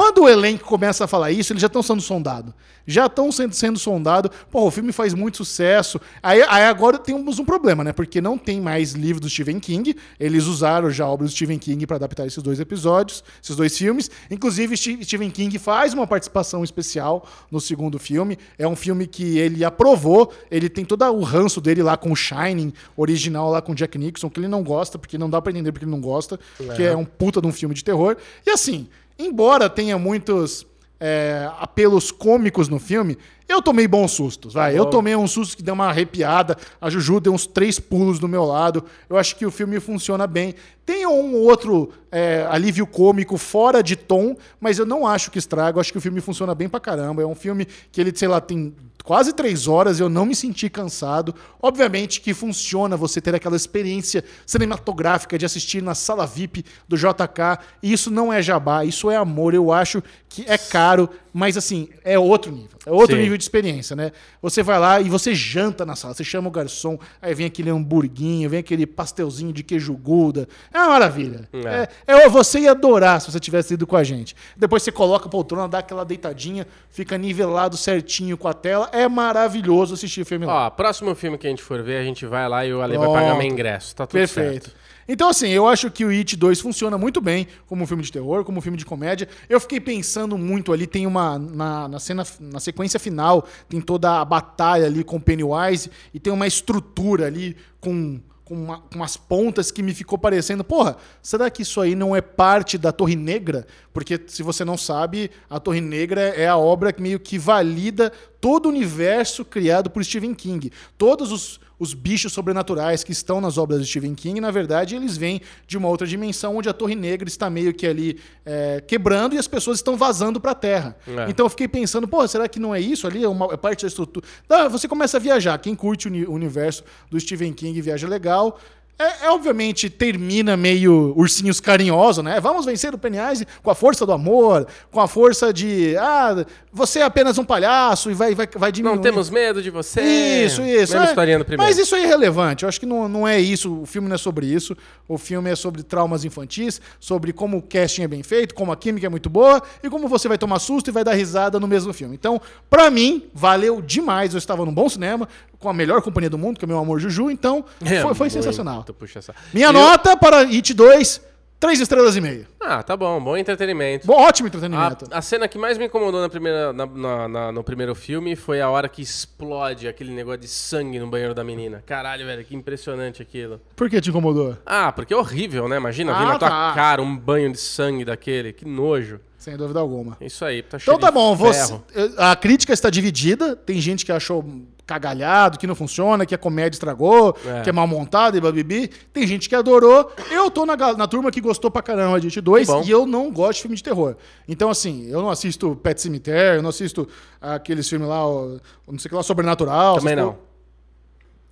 Quando o elenco começa a falar isso, eles já estão sendo sondados. Já estão sendo, sendo sondados. Pô, o filme faz muito sucesso. Aí, aí agora temos um problema, né? Porque não tem mais livro do Stephen King. Eles usaram já a obra do Stephen King para adaptar esses dois episódios, esses dois filmes. Inclusive, Ste- Stephen King faz uma participação especial no segundo filme. É um filme que ele aprovou. Ele tem todo o ranço dele lá com o Shining, original lá com o Jack Nixon, que ele não gosta, porque não dá pra entender porque ele não gosta, que é um puta de um filme de terror. E assim, embora tenha muitos é, apelos cômicos no filme, eu tomei bons sustos, vai. Eu tomei um susto que deu uma arrepiada, a Juju deu uns três pulos do meu lado. Eu acho que o filme funciona bem. Tem um outro é, alívio cômico fora de tom, mas eu não acho que estraga. Eu acho que o filme funciona bem pra caramba. É um filme que ele, sei lá, tem quase três horas, eu não me senti cansado. Obviamente que funciona você ter aquela experiência cinematográfica de assistir na sala VIP do JK. E isso não é jabá, isso é amor. Eu acho que é caro, mas assim, é outro nível. É outro Sim. nível de experiência, né? Você vai lá e você janta na sala, você chama o garçom, aí vem aquele hamburguinho, vem aquele pastelzinho de queijo gouda. É uma maravilha. É. É, é, você ia adorar se você tivesse ido com a gente. Depois você coloca a poltrona, dá aquela deitadinha, fica nivelado certinho com a tela. É maravilhoso assistir filme lá. Ó, próximo filme que a gente for ver, a gente vai lá e o Ale vai Pronto. pagar meu ingresso. Tá tudo Perfeito. certo. Então, assim, eu acho que o It 2 funciona muito bem como um filme de terror, como um filme de comédia. Eu fiquei pensando muito ali, tem uma. Na, na cena, na sequência final, tem toda a batalha ali com Pennywise e tem uma estrutura ali com. Com, uma- com umas pontas que me ficou parecendo, porra, será que isso aí não é parte da Torre Negra? Porque, se você não sabe, a Torre Negra é a obra que meio que valida todo o universo criado por Stephen King. Todos os, os bichos sobrenaturais que estão nas obras de Stephen King, na verdade, eles vêm de uma outra dimensão onde a Torre Negra está meio que ali é, quebrando e as pessoas estão vazando para a Terra. É. Então eu fiquei pensando, pô, será que não é isso ali? É, uma, é parte da estrutura. Ah, você começa a viajar. Quem curte o uni- o universo do Stephen King viaja legal. É, é, obviamente termina meio ursinhos carinhoso, né? Vamos vencer o Pennywise com a força do amor, com a força de ah, você é apenas um palhaço e vai vai vai diminuir. Não temos medo de você. Isso, isso. Mesma é. historinha do primeiro. Mas isso é irrelevante. Eu acho que não, não é isso. O filme não é sobre isso. O filme é sobre traumas infantis, sobre como o casting é bem feito, como a química é muito boa e como você vai tomar susto e vai dar risada no mesmo filme. Então, pra mim, valeu demais. Eu estava num bom cinema, com a melhor companhia do mundo, que é o meu amor Juju. Então, É, foi, foi muito puxa saco. Minha Eu- nota para It 2, três estrelas e meia. Ah, tá bom, bom entretenimento. Bom, ótimo A, entretenimento. a cena que mais me incomodou na primeira, na- na- na- no primeiro filme foi a hora que explode aquele negócio de sangue no banheiro da menina. Caralho, velho, que impressionante aquilo. Por que te incomodou? Ah, porque é horrível, né? Imagina vir Ah, na tua tá. cara um banho de sangue daquele. Que nojo. Sem dúvida alguma. Isso aí, tá cheio Então tá de bom, você, ferro. a crítica está dividida. Tem gente que achou cagalhado, que não funciona, que a comédia estragou, É. que é mal montada e babibi. Tem gente que adorou. Eu tô na, na turma que gostou pra caramba de It 2 Que bom. e eu não gosto de filme de terror. Então, assim, eu não assisto Pet Cemitério, eu não assisto aqueles filmes lá, não sei o que lá, Sobrenatural. Também não.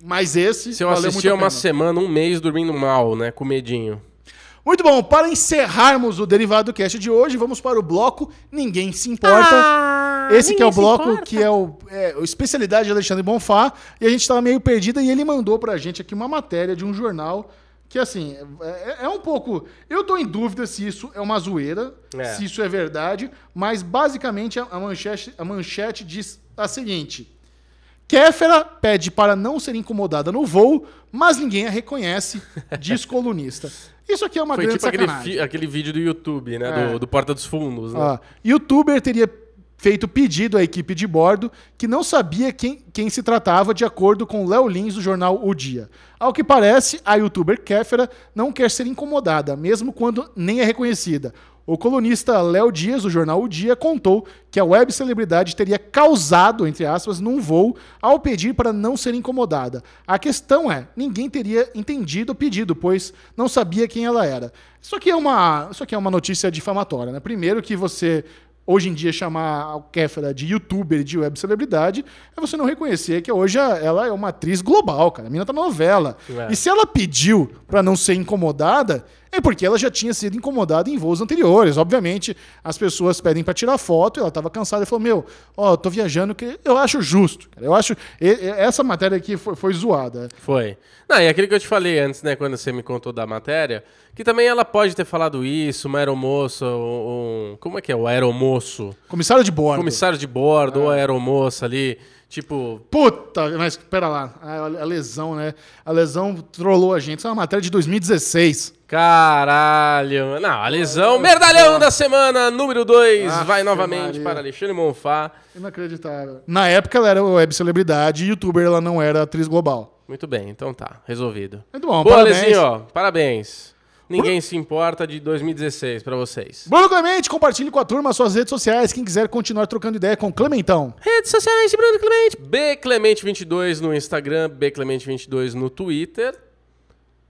Mas esse. Se eu assistia uma semana, um mês dormindo mal, né? Com medinho. Muito bom, para encerrarmos o Derivado Cast de hoje, vamos para o bloco Ninguém Se Importa. Ah, Esse que é o bloco importa. que é o é, a especialidade de Alexandre Bonfá, e a gente estava meio perdida e ele mandou pra gente aqui uma matéria de um jornal que, assim, é, é um pouco... Eu tô em dúvida se isso é uma zoeira, É. se isso é verdade, mas basicamente a, a manchete, a manchete diz a seguinte... Kéfera pede para não ser incomodada no voo, mas ninguém a reconhece, diz [laughs] colunista. Isso aqui é uma Foi grande tipo aquele, aquele vídeo do YouTube, né? É. Do, do Porta dos Fundos, né? Ó, youtuber teria feito pedido à equipe de bordo que não sabia quem, quem se tratava, de acordo com Léo Lins do jornal O Dia. Ao que parece, a youtuber Kéfera não quer ser incomodada, mesmo quando nem é reconhecida. O colunista Léo Dias, do jornal O Dia, contou que a web celebridade teria causado, entre aspas, num voo ao pedir para não ser incomodada. A questão é, ninguém teria entendido o pedido, pois não sabia quem ela era. Isso aqui é uma, isso aqui é uma notícia difamatória, né? Primeiro que você hoje em dia chamar a Kéfera de youtuber e de web celebridade é você não reconhecer que hoje ela é uma atriz global, cara. A mina tá na novela. É. E se ela pediu pra não ser incomodada, É porque ela já tinha sido incomodada em voos anteriores. Obviamente, as pessoas pedem para tirar foto e ela estava cansada e falou: Meu, ó, tô viajando, que eu acho justo. cara. Eu acho. Essa matéria aqui foi, foi zoada. Foi. Não, e aquilo que eu te falei antes, né, quando você me contou da matéria, que também ela pode ter falado isso, uma aeromoça, um, um- como é que é, o aeromoço? Comissário de bordo. Comissário de bordo ou aeromoça ali, tipo, Puta, mas pera lá. A, a lesão, né? A lesão trollou a gente. Isso é uma matéria de 2016. caralho. Não, a lesão, merdalhão da semana, número 2, Aff, vai novamente Maria. para Alexandre Monfá. Inacreditável. Na época ela era web celebridade e youtuber, ela não era atriz global. Muito bem, então tá, resolvido. Muito bom, Boa, parabéns. Lezinho, ó, parabéns. Ninguém se importa de 2016 pra vocês. Bruno Clemente, compartilhe com a turma suas redes sociais. Quem quiser continuar trocando ideia com o Clementão. Redes sociais de Bruno Clemente. Bclemente22 no Instagram, Bclemente22 no Twitter.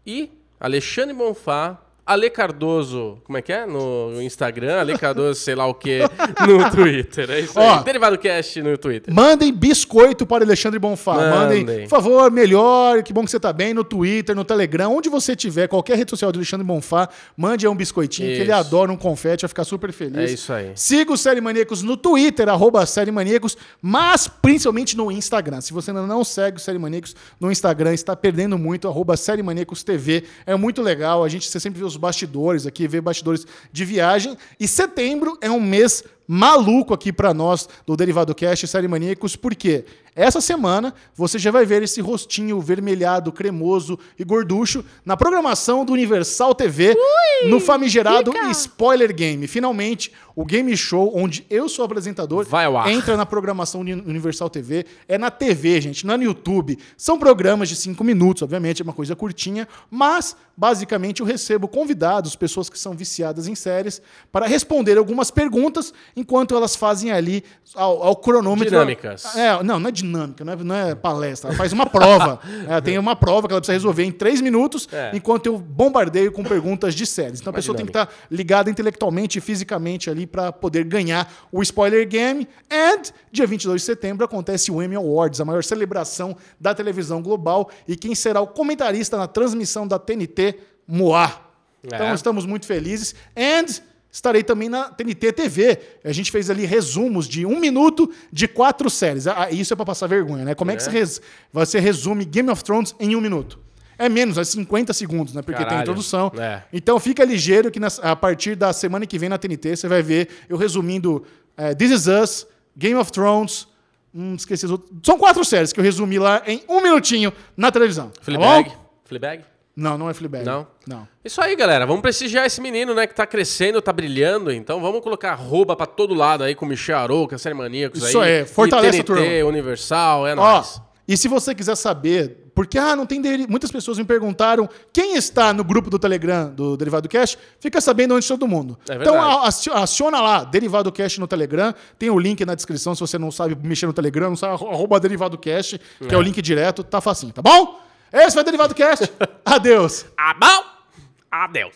E Alexandre Bonfá, Ale Cardoso, como é que é? No Instagram, Ale Cardoso, sei lá o que, no [laughs] Twitter. É isso Ó. aí. Derivado Cast no Twitter. Mandem biscoito para Alexandre Bonfá. Mandem, Mandem. por favor, melhor, que bom que você tá bem, no Twitter, no Telegram, onde você tiver, qualquer rede social do Alexandre Bonfá, mande aí um biscoitinho, que ele Isso. adora um confete, vai ficar super feliz. É isso aí. Siga o Série Maníacos no Twitter, arroba Série Maníacos, mas principalmente no Instagram. Se você ainda não segue o Série Maníacos no Instagram, está perdendo muito, arroba Série Maníacos TV. É muito legal, a gente você sempre vê os bastidores aqui, vê bastidores de viagem. E setembro é um mês maluco aqui para nós do Derivado Cast Série Maníacos, porque essa semana você já vai ver esse rostinho vermelhado, cremoso e gorducho na programação do Universal TV, no famigerado Spoiler Game. Finalmente, o game show onde eu sou apresentador Vai ao ar. entra na programação de Universal TV. É na TV, gente, não é no YouTube. São programas de cinco minutos, obviamente, é uma coisa curtinha, mas basicamente eu recebo convidados, pessoas que são viciadas em séries, para responder algumas perguntas enquanto elas fazem ali ao, ao cronômetro. Dinâmicas. É, não, não é dinâmica, não é, não é palestra. Ela faz uma prova. [laughs] É, tem uma prova que ela precisa resolver em três minutos, É. enquanto eu bombardeio com perguntas de séries. Então a pessoa tem que dinâmica. estar ligada intelectualmente e fisicamente ali para poder ganhar o Spoiler Game. And dia 22 de setembro acontece o Emmy Awards, a maior celebração da televisão global. E quem será o comentarista na transmissão da TNT? Moá. Então É. estamos muito felizes. And estarei também na TNT TV. A gente fez ali resumos de um minuto de quatro séries. Ah, isso é para passar vergonha, né? Como é, que É. você, res- você resume Game of Thrones em um minuto? É menos, é 50 segundos, né? Porque tem Caralho. introdução. É. Então fica ligeiro que nas- a partir da semana que vem na TNT você vai ver eu resumindo é, This Is Us, Game of Thrones. Hum, esqueci as outras. São quatro séries que eu resumi lá em um minutinho na televisão. Tá Fleabag. bom? Fleabag. Não, não é Fleabag. Não? Não. Isso aí, galera. Vamos prestigiar esse menino, né? Que tá crescendo, tá brilhando. Então vamos colocar arroba pra todo lado aí com o Michel Arouca, Série Maníacos Isso aí. aí, fortalece E a turma. TNT, Universal, é Ó, nóis. e se você quiser saber, porque ah, não tem muitas pessoas me perguntaram quem está no grupo do Telegram do Derivado Cash, fica sabendo onde todo mundo. É então a- aciona lá Derivado Cash no Telegram, tem o link na descrição se você não sabe mexer no Telegram, não sabe arro- arroba Derivado Cash, que é. o link direto, tá facinho, tá bom? Esse foi o Derivado Cast. [laughs] Adeus. Ah, bom? Adeus.